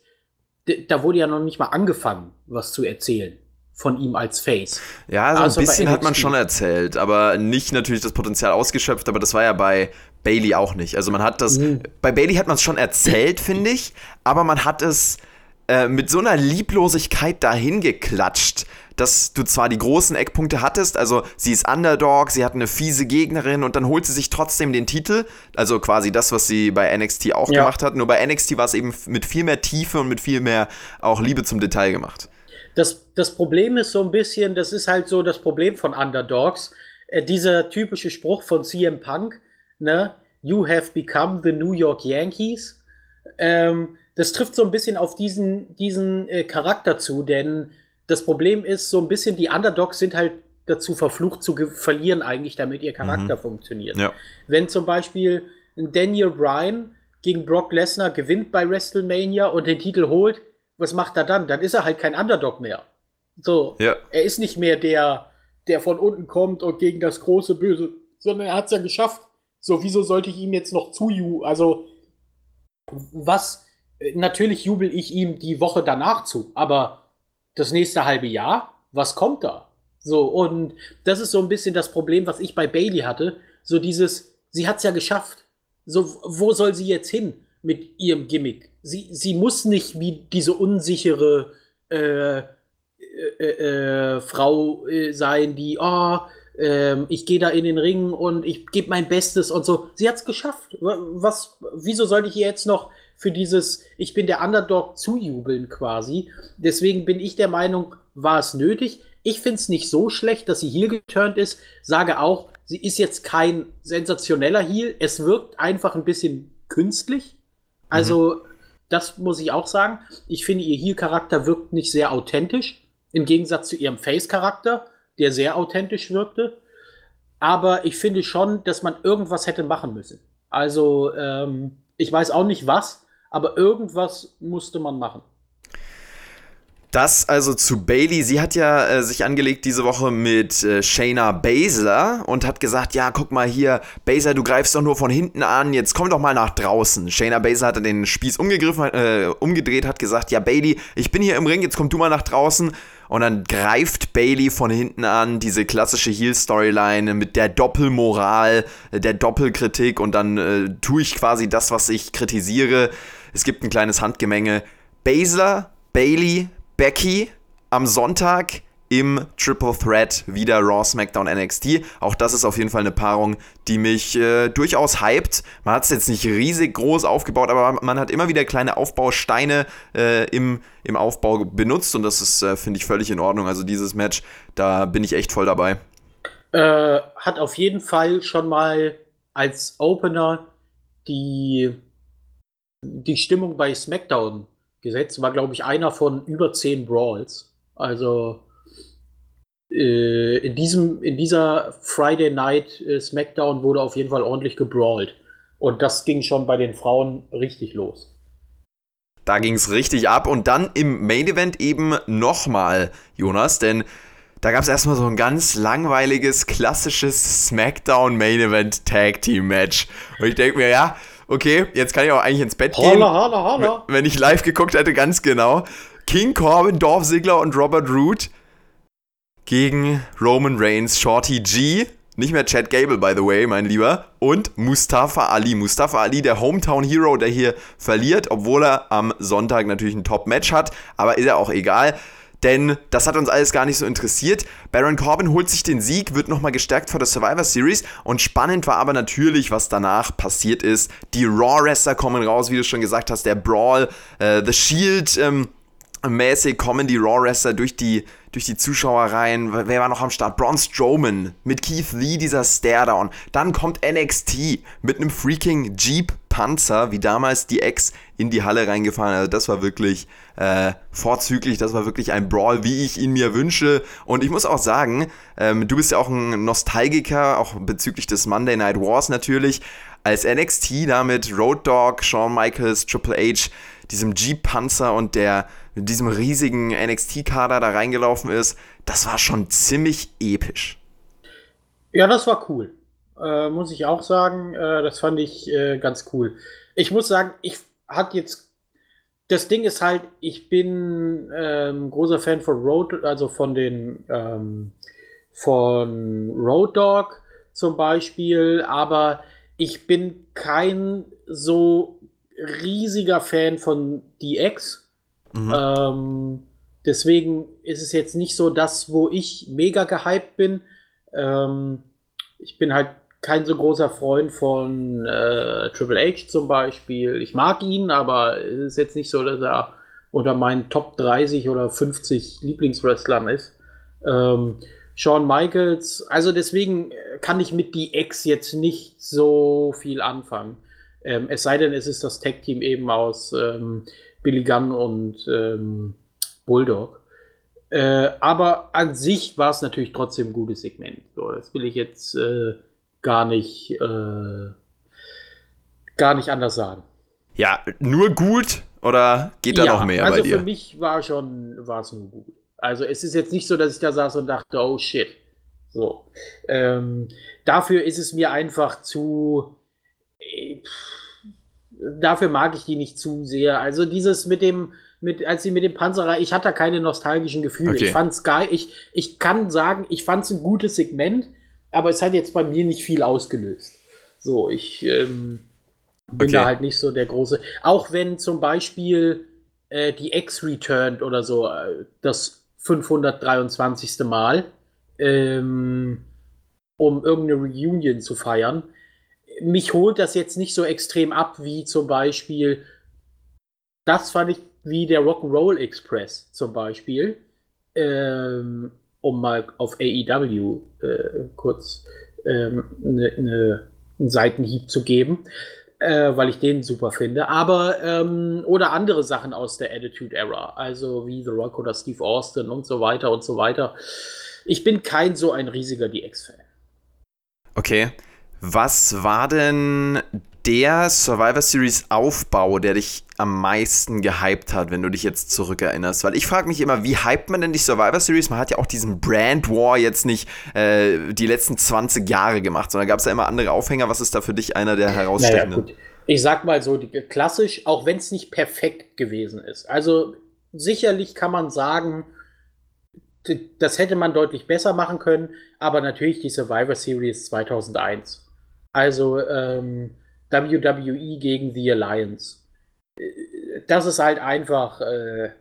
da wurde ja noch nicht mal angefangen, was zu erzählen von ihm als Face. Ja, so also ein bisschen hat man schon erzählt, aber nicht natürlich das Potenzial ausgeschöpft, aber das war ja bei Bailey auch nicht. Also man hat das, mhm. bei Bailey hat man es schon erzählt, finde ich, aber man hat es äh, mit so einer Lieblosigkeit dahin geklatscht, dass du zwar die großen Eckpunkte hattest, also sie ist Underdog, sie hat eine fiese Gegnerin und dann holt sie sich trotzdem den Titel, also quasi das, was sie bei NXT auch ja. gemacht hat, nur bei NXT war es eben mit viel mehr Tiefe und mit viel mehr auch Liebe zum Detail gemacht. Das, das Problem ist so ein bisschen, das ist halt so das Problem von Underdogs. Äh, dieser typische Spruch von CM Punk, ne? You have become the New York Yankees. Ähm, das trifft so ein bisschen auf diesen, diesen äh, Charakter zu, denn das Problem ist so ein bisschen, die Underdogs sind halt dazu verflucht zu verlieren eigentlich, damit ihr Charakter mhm. funktioniert. Ja. Wenn zum Beispiel Daniel Bryan gegen Brock Lesnar gewinnt bei WrestleMania und den Titel holt, was macht er dann? Dann ist er halt kein Underdog mehr. So, ja. er ist nicht mehr der, der von unten kommt und gegen das große Böse, sondern er hat es ja geschafft. So, wieso sollte ich ihm jetzt noch zu, also was, natürlich jubel ich ihm die Woche danach zu, aber das nächste halbe Jahr, was kommt da? So, und das ist so ein bisschen das Problem, was ich bei Bailey hatte. So dieses, sie hat es ja geschafft. So, wo soll sie jetzt hin mit ihrem Gimmick? sie, sie muss nicht wie diese unsichere äh, äh, äh, Frau äh, sein, die, oh, ähm, ich gehe da in den Ring und ich gebe mein Bestes und so. Sie hat es geschafft. Was, wieso sollte ich ihr jetzt noch für dieses, ich bin der Underdog zujubeln quasi? Deswegen bin ich der Meinung, war es nötig. Ich finde es nicht so schlecht, dass sie hier geturnt ist. Sage auch, sie ist jetzt kein sensationeller Heal. Es wirkt einfach ein bisschen künstlich. Also, mhm. Das muss ich auch sagen. Ich finde, ihr Heal-Charakter wirkt nicht sehr authentisch. Im Gegensatz zu ihrem Face-Charakter, der sehr authentisch wirkte. Aber ich finde schon, dass man irgendwas hätte machen müssen. Also, ähm, ich weiß auch nicht was, aber irgendwas musste man machen. Das also zu Bailey. Sie hat ja äh, sich angelegt diese Woche mit äh, Shayna Baszler und hat gesagt, ja, guck mal hier, Baszler, du greifst doch nur von hinten an, jetzt komm doch mal nach draußen. Shayna Baszler hatte den Spieß umgegriffen, äh, umgedreht, hat gesagt, ja, Bailey, ich bin hier im Ring, jetzt komm du mal nach draußen. Und dann greift Bailey von hinten an, diese klassische Heel-Storyline mit der Doppelmoral, der Doppelkritik und dann äh, tue ich quasi das, was ich kritisiere. Es gibt ein kleines Handgemenge. Baszler, Bailey, Becky am Sonntag im Triple Threat wieder Raw, SmackDown, NXT. Auch das ist auf jeden Fall eine Paarung, die mich äh, durchaus hypt. Man hat es jetzt nicht riesig groß aufgebaut, aber man hat immer wieder kleine Aufbausteine äh, im, im Aufbau benutzt und das ist, äh, finde ich, völlig in Ordnung. Also dieses Match, da bin ich echt voll dabei. Äh, hat auf jeden Fall schon mal als Opener die, die Stimmung bei SmackDown gesetzt. War, glaube ich, einer von über zehn Brawls. Also äh, in, diesem, in dieser Friday Night äh, SmackDown wurde auf jeden Fall ordentlich gebrawlt. Und das ging schon bei den Frauen richtig los. Da ging es richtig ab. Und dann im Main Event eben nochmal, Jonas, denn da gab es erstmal so ein ganz langweiliges, klassisches SmackDown Main Event Tag Team Match. Und ich denke mir, ja, okay, jetzt kann ich auch eigentlich ins Bett holla, gehen. Holla, holla. Wenn ich live geguckt hätte, ganz genau. King Corbin, Dorf Ziggler und Robert Root gegen Roman Reigns, Shorty G, nicht mehr Chad Gable, by the way, mein Lieber, und Mustafa Ali. Mustafa Ali, der Hometown Hero, der hier verliert, obwohl er am Sonntag natürlich ein Top-Match hat, aber ist ja auch egal denn das hat uns alles gar nicht so interessiert. Baron Corbin holt sich den Sieg, wird nochmal gestärkt vor der Survivor Series und spannend war aber natürlich, was danach passiert ist. Die Raw-Wrestler kommen raus, wie du schon gesagt hast, der Brawl, äh, The Shield, ähm, mäßig kommen die Raw-Wrestler durch die, durch die Zuschauereien. Wer war noch am Start? Braun Strowman mit Keith Lee, dieser Staredown. Dann kommt NXT mit einem freaking Jeep Panzer, wie damals die Ex in die Halle reingefahren. Also das war wirklich äh, vorzüglich, das war wirklich ein Brawl, wie ich ihn mir wünsche. Und ich muss auch sagen, ähm, du bist ja auch ein Nostalgiker, auch bezüglich des Monday Night Wars natürlich. Als NXT da mit Road Dogg, Shawn Michaels, Triple H, diesem Jeep-Panzer und der mit diesem riesigen NXT-Kader da reingelaufen ist, das war schon ziemlich episch. Ja, das war cool äh, muss ich auch sagen. Äh, das fand ich äh, ganz cool. Ich muss sagen, ich hatte jetzt. Das Ding ist halt, ich bin ähm, großer Fan von Road, also von den ähm, von Road Dog zum Beispiel, aber ich bin kein so riesiger Fan von DX. Mhm. Ähm, deswegen ist es jetzt nicht so das, wo ich mega gehypt bin. Ähm, ich bin halt kein so großer Freund von äh, Triple H zum Beispiel. Ich mag ihn, aber es ist jetzt nicht so, dass er unter meinen Top 30 oder 50 Lieblingswrestlern ist. Ähm, Shawn Michaels, also deswegen kann ich mit die Ex jetzt nicht so viel anfangen. Ähm, es sei denn, es ist das Tag-Team eben aus ähm, Billy Gunn und ähm, Bulldog. Äh, aber an sich war es natürlich trotzdem ein gutes Segment. So, das will ich jetzt äh, gar nicht, äh, gar nicht anders sagen. Ja, nur gut oder geht da ja, noch mehr also bei dir? Also für mich war schon, war es nur gut. Also es ist jetzt nicht so, dass ich da saß und dachte, oh shit. So. Ähm, dafür ist es mir einfach zu. Äh, dafür mag ich die nicht zu sehr. Also dieses mit dem, mit, als sie mit dem Panzer, ich hatte keine nostalgischen Gefühle. Okay. Ich fand's geil. Ich, ich kann sagen, ich fand es ein gutes Segment aber es hat jetzt bei mir nicht viel ausgelöst. So, ich ähm, bin okay. da halt nicht so der große. Auch wenn zum Beispiel äh, die X returned oder so, äh, das 523. Mal, ähm, um irgendeine Reunion zu feiern. Mich holt das jetzt nicht so extrem ab wie zum Beispiel, das fand ich wie der Rock'n'Roll Express zum Beispiel. Ähm, um mal auf AEW äh, kurz ähm, ne, ne, einen Seitenhieb zu geben, äh, weil ich den super finde. Aber, ähm, oder andere Sachen aus der Attitude Era, also wie The Rock oder Steve Austin und so weiter und so weiter. Ich bin kein so ein riesiger DX-Fan. Okay. Was war denn der Survivor Series Aufbau, der dich am meisten gehypt hat, wenn du dich jetzt zurückerinnerst? Weil ich frage mich immer, wie hypt man denn die Survivor Series? Man hat ja auch diesen Brand War jetzt nicht äh, die letzten 20 Jahre gemacht, sondern gab es ja immer andere Aufhänger. Was ist da für dich einer der herausstechenden? Naja, ich sag mal so, die, klassisch, auch wenn es nicht perfekt gewesen ist. Also sicherlich kann man sagen, das hätte man deutlich besser machen können, aber natürlich die Survivor Series 2001. Also ähm, WWE gegen The Alliance. Das ist halt einfach, äh,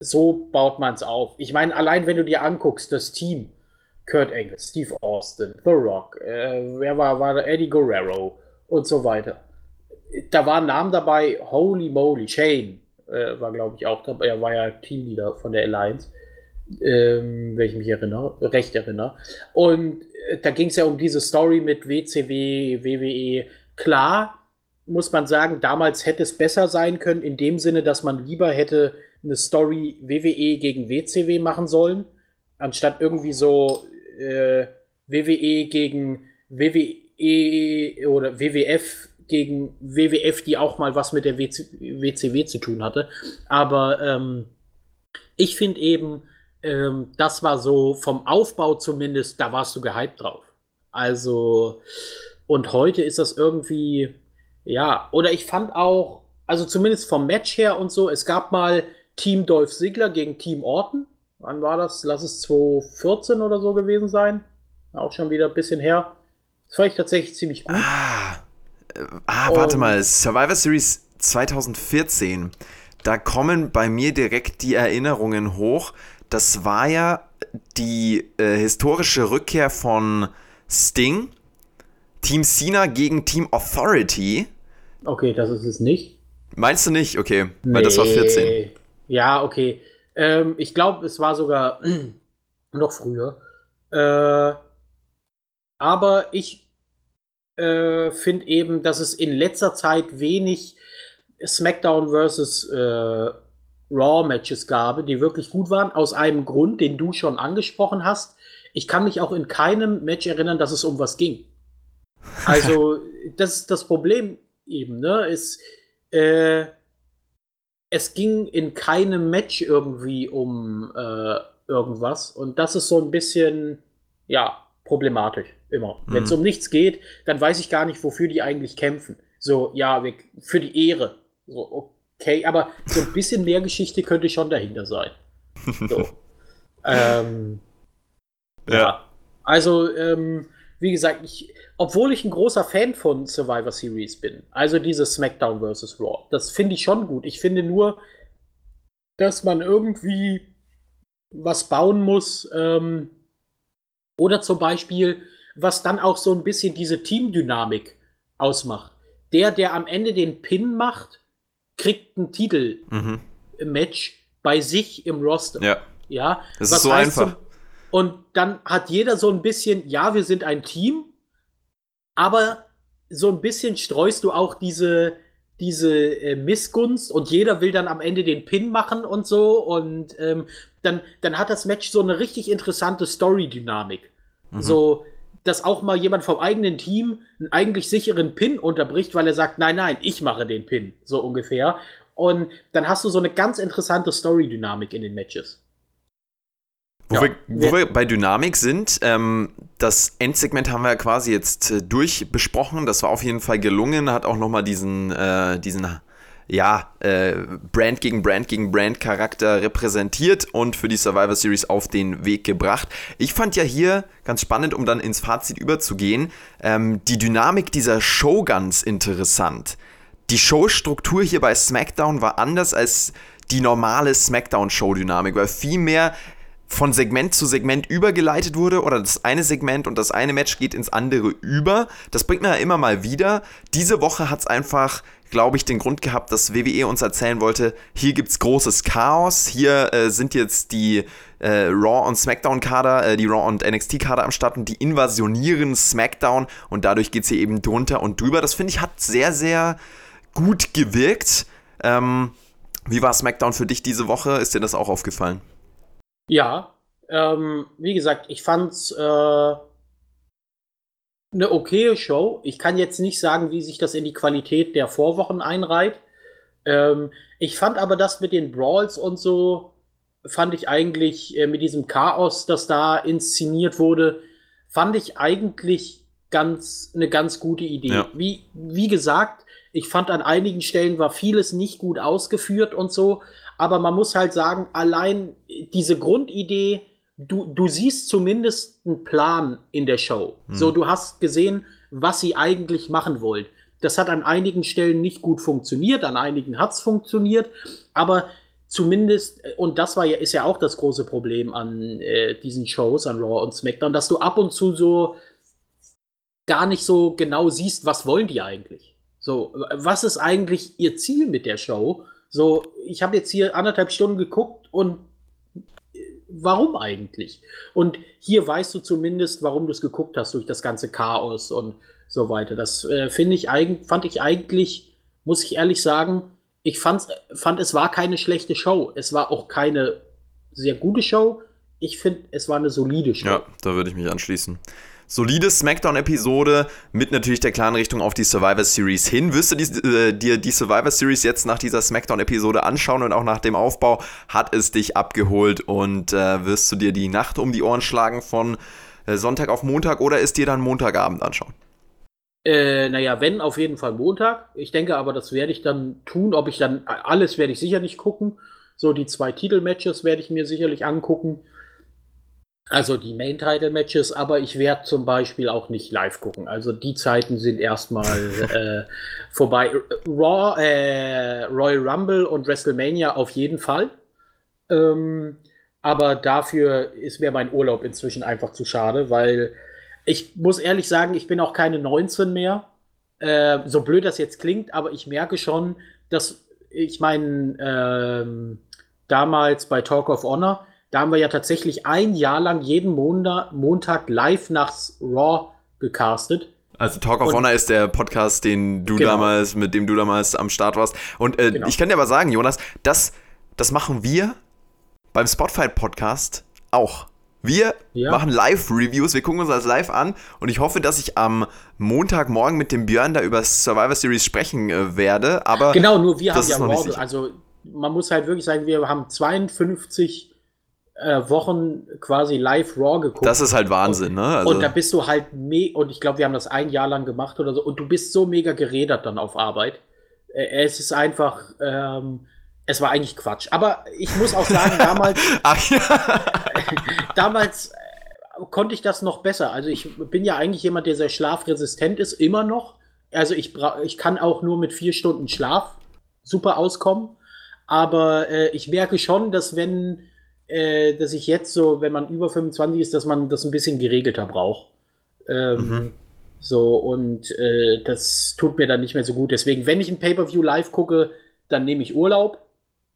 so baut man es auf. Ich meine, allein wenn du dir anguckst, das Team, Kurt Angle, Steve Austin, The Rock, äh, wer war, war Eddie Guerrero und so weiter. Da waren Namen dabei, holy moly, Shane äh, war glaube ich auch dabei, er war ja Teamleader von der Alliance ähm, wenn ich mich erinnere, recht erinnere. Und äh, da ging es ja um diese Story mit WCW, WWE. Klar, muss man sagen, damals hätte es besser sein können, in dem Sinne, dass man lieber hätte eine Story WWE gegen WCW machen sollen, anstatt irgendwie so äh, WWE gegen WWE oder WWF gegen WWF, die auch mal was mit der WC WCW zu tun hatte. Aber ähm, ich finde eben, ähm, das war so vom Aufbau zumindest, da warst du gehypt drauf. Also, und heute ist das irgendwie, ja, oder ich fand auch, also zumindest vom Match her und so, es gab mal Team Dolph Ziggler gegen Team Orton. Wann war das? Lass es 2014 oder so gewesen sein. Auch schon wieder ein bisschen her. Das fand ich tatsächlich ziemlich gut. Ah, äh, ah warte mal. Survivor Series 2014. Da kommen bei mir direkt die Erinnerungen hoch das war ja die äh, historische Rückkehr von Sting, Team Cena gegen Team Authority. Okay, das ist es nicht. Meinst du nicht? Okay, nee. weil das war 14. Ja, okay. Ähm, ich glaube, es war sogar [CLEARS THROAT] noch früher. Äh, aber ich äh, finde eben, dass es in letzter Zeit wenig SmackDown versus äh, Raw-Matches gab, die wirklich gut waren, aus einem Grund, den du schon angesprochen hast. Ich kann mich auch in keinem Match erinnern, dass es um was ging. Also, das ist das Problem eben, ne? Es, äh, es ging in keinem Match irgendwie um äh, irgendwas. Und das ist so ein bisschen, ja, problematisch. Immer. Mhm. Wenn es um nichts geht, dann weiß ich gar nicht, wofür die eigentlich kämpfen. So, ja, für die Ehre. So, okay, aber so ein bisschen mehr Geschichte könnte schon dahinter sein. So. [LAUGHS] ähm, ja. ja. Also, ähm, wie gesagt, ich, obwohl ich ein großer Fan von Survivor Series bin, also dieses SmackDown vs. Raw, das finde ich schon gut. Ich finde nur, dass man irgendwie was bauen muss, ähm, oder zum Beispiel, was dann auch so ein bisschen diese Teamdynamik ausmacht. Der, der am Ende den Pin macht, kriegt ein Titel-Match mhm. bei sich im Roster. Ja. Ja. Das ist so einfach. So, und dann hat jeder so ein bisschen, ja, wir sind ein Team, aber so ein bisschen streust du auch diese, diese äh, Missgunst und jeder will dann am Ende den Pin machen und so und ähm, dann, dann hat das Match so eine richtig interessante Story-Dynamik. Mhm. So, dass auch mal jemand vom eigenen Team einen eigentlich sicheren Pin unterbricht, weil er sagt, nein, nein, ich mache den Pin, so ungefähr. Und dann hast du so eine ganz interessante Story-Dynamik in den Matches. Wo, ja. wir, wo wir bei Dynamik sind, ähm, das Endsegment haben wir quasi jetzt äh, durchbesprochen. Das war auf jeden Fall gelungen, hat auch nochmal diesen, äh, diesen ja, äh, Brand gegen Brand gegen Brand Charakter repräsentiert und für die Survivor Series auf den Weg gebracht. Ich fand ja hier ganz spannend, um dann ins Fazit überzugehen, ähm, die Dynamik dieser Show ganz interessant. Die Showstruktur hier bei SmackDown war anders als die normale SmackDown-Show-Dynamik, weil viel mehr von Segment zu Segment übergeleitet wurde oder das eine Segment und das eine Match geht ins andere über. Das bringt man ja immer mal wieder. Diese Woche hat es einfach glaube ich, den Grund gehabt, dass WWE uns erzählen wollte, hier gibt es großes Chaos, hier äh, sind jetzt die äh, Raw und SmackDown-Kader, äh, die Raw und NXT-Kader am Start und die invasionieren SmackDown und dadurch geht es hier eben drunter und drüber. Das finde ich hat sehr, sehr gut gewirkt. Ähm, wie war SmackDown für dich diese Woche? Ist dir das auch aufgefallen? Ja, ähm, wie gesagt, ich fand's äh eine okaye Show. Ich kann jetzt nicht sagen, wie sich das in die Qualität der Vorwochen einreiht. Ähm, ich fand aber das mit den Brawls und so, fand ich eigentlich äh, mit diesem Chaos, das da inszeniert wurde, fand ich eigentlich ganz eine ganz gute Idee. Ja. Wie, wie gesagt, ich fand an einigen Stellen war vieles nicht gut ausgeführt und so, aber man muss halt sagen, allein diese Grundidee, du, du siehst zumindest einen Plan in der Show. Hm. So, du hast gesehen, was sie eigentlich machen wollt. Das hat an einigen Stellen nicht gut funktioniert, an einigen hat es funktioniert, aber zumindest, und das war ja, ist ja auch das große Problem an äh, diesen Shows, an Raw und SmackDown, dass du ab und zu so gar nicht so genau siehst, was wollen die eigentlich. So, was ist eigentlich ihr Ziel mit der Show? So, ich habe jetzt hier anderthalb Stunden geguckt und warum eigentlich? Und hier weißt du zumindest, warum du es geguckt hast durch das ganze Chaos und so weiter. Das äh, finde ich eigentlich, fand ich eigentlich, muss ich ehrlich sagen, ich fand, fand, es war keine schlechte Show. Es war auch keine sehr gute Show. Ich finde, es war eine solide Show. Ja, da würde ich mich anschließen solide Smackdown-Episode mit natürlich der klaren Richtung auf die Survivor Series hin. Wirst du die, äh, dir die Survivor Series jetzt nach dieser Smackdown-Episode anschauen und auch nach dem Aufbau hat es dich abgeholt und äh, wirst du dir die Nacht um die Ohren schlagen von äh, Sonntag auf Montag oder ist dir dann Montagabend anschauen? Äh, naja, wenn, auf jeden Fall Montag. Ich denke aber, das werde ich dann tun. Ob ich dann, alles werde ich sicher nicht gucken. So, die zwei Titelmatches werde ich mir sicherlich angucken. Also die Main-Title-Matches, aber ich werde zum Beispiel auch nicht live gucken. Also die Zeiten sind erstmal [LAUGHS] äh, vorbei. Raw, äh, Royal Rumble und WrestleMania auf jeden Fall. Ähm, aber dafür ist mir mein Urlaub inzwischen einfach zu schade, weil ich muss ehrlich sagen, ich bin auch keine 19 mehr. Äh, so blöd das jetzt klingt, aber ich merke schon, dass ich meine, ähm, damals bei Talk of Honor, da haben wir ja tatsächlich ein Jahr lang jeden Montag, Montag live nach Raw gecastet. Also Talk of und, Honor ist der Podcast, den du genau. damals, mit dem du damals am Start warst. Und äh, genau. ich kann dir aber sagen, Jonas, das, das machen wir beim Spotfight Podcast auch. Wir ja. machen Live-Reviews, wir gucken uns das live an und ich hoffe, dass ich am Montagmorgen mit dem Björn da über Survivor Series sprechen äh, werde. Aber genau, nur wir haben ja Raw. Also man muss halt wirklich sagen, wir haben 52 äh, Wochen quasi live Raw geguckt. Das ist halt Wahnsinn, ne? Also und da bist du halt me und ich glaube, wir haben das ein Jahr lang gemacht oder so und du bist so mega geredert dann auf Arbeit. Äh, es ist einfach, ähm, es war eigentlich Quatsch. Aber ich muss auch sagen, [LAUGHS] damals, Ach, ja. [LAUGHS] damals äh, konnte ich das noch besser. Also ich bin ja eigentlich jemand, der sehr schlafresistent ist, immer noch. Also ich, ich kann auch nur mit vier Stunden Schlaf super auskommen. Aber äh, ich merke schon, dass wenn äh, dass ich jetzt so, wenn man über 25 ist, dass man das ein bisschen geregelter braucht. Ähm, mhm. So, und äh, das tut mir dann nicht mehr so gut. Deswegen, wenn ich ein Pay-Per-View live gucke, dann nehme ich Urlaub.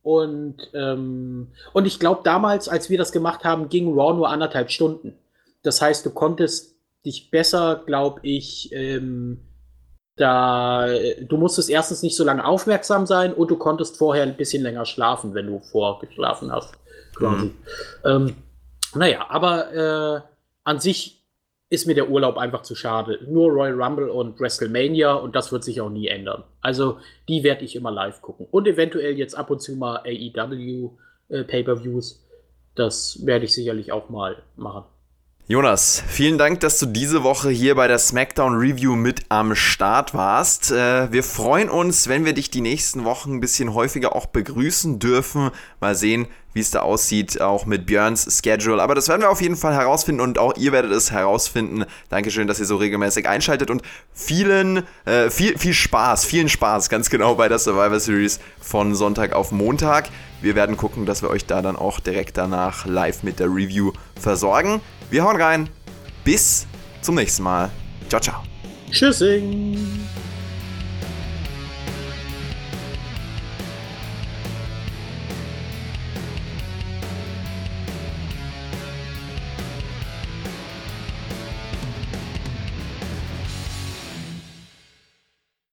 Und, ähm, und ich glaube, damals, als wir das gemacht haben, ging Raw nur anderthalb Stunden. Das heißt, du konntest dich besser, glaube ich, ähm, da, du musstest erstens nicht so lange aufmerksam sein und du konntest vorher ein bisschen länger schlafen, wenn du vorgeschlafen hast quasi. Mhm. Ähm, naja, aber äh, an sich ist mir der Urlaub einfach zu schade. Nur Royal Rumble und WrestleMania und das wird sich auch nie ändern. Also die werde ich immer live gucken. Und eventuell jetzt ab und zu mal AEW äh, Pay-per-Views. Das werde ich sicherlich auch mal machen. Jonas, vielen Dank, dass du diese Woche hier bei der SmackDown Review mit am Start warst. Äh, wir freuen uns, wenn wir dich die nächsten Wochen ein bisschen häufiger auch begrüßen dürfen. Mal sehen, wie es da aussieht, auch mit Björns Schedule. Aber das werden wir auf jeden Fall herausfinden und auch ihr werdet es herausfinden. Dankeschön, dass ihr so regelmäßig einschaltet und vielen, äh, viel, viel Spaß, vielen Spaß ganz genau bei der Survivor Series von Sonntag auf Montag. Wir werden gucken, dass wir euch da dann auch direkt danach live mit der Review versorgen. Wir hauen rein. Bis zum nächsten Mal. Ciao, ciao. Tschüssing.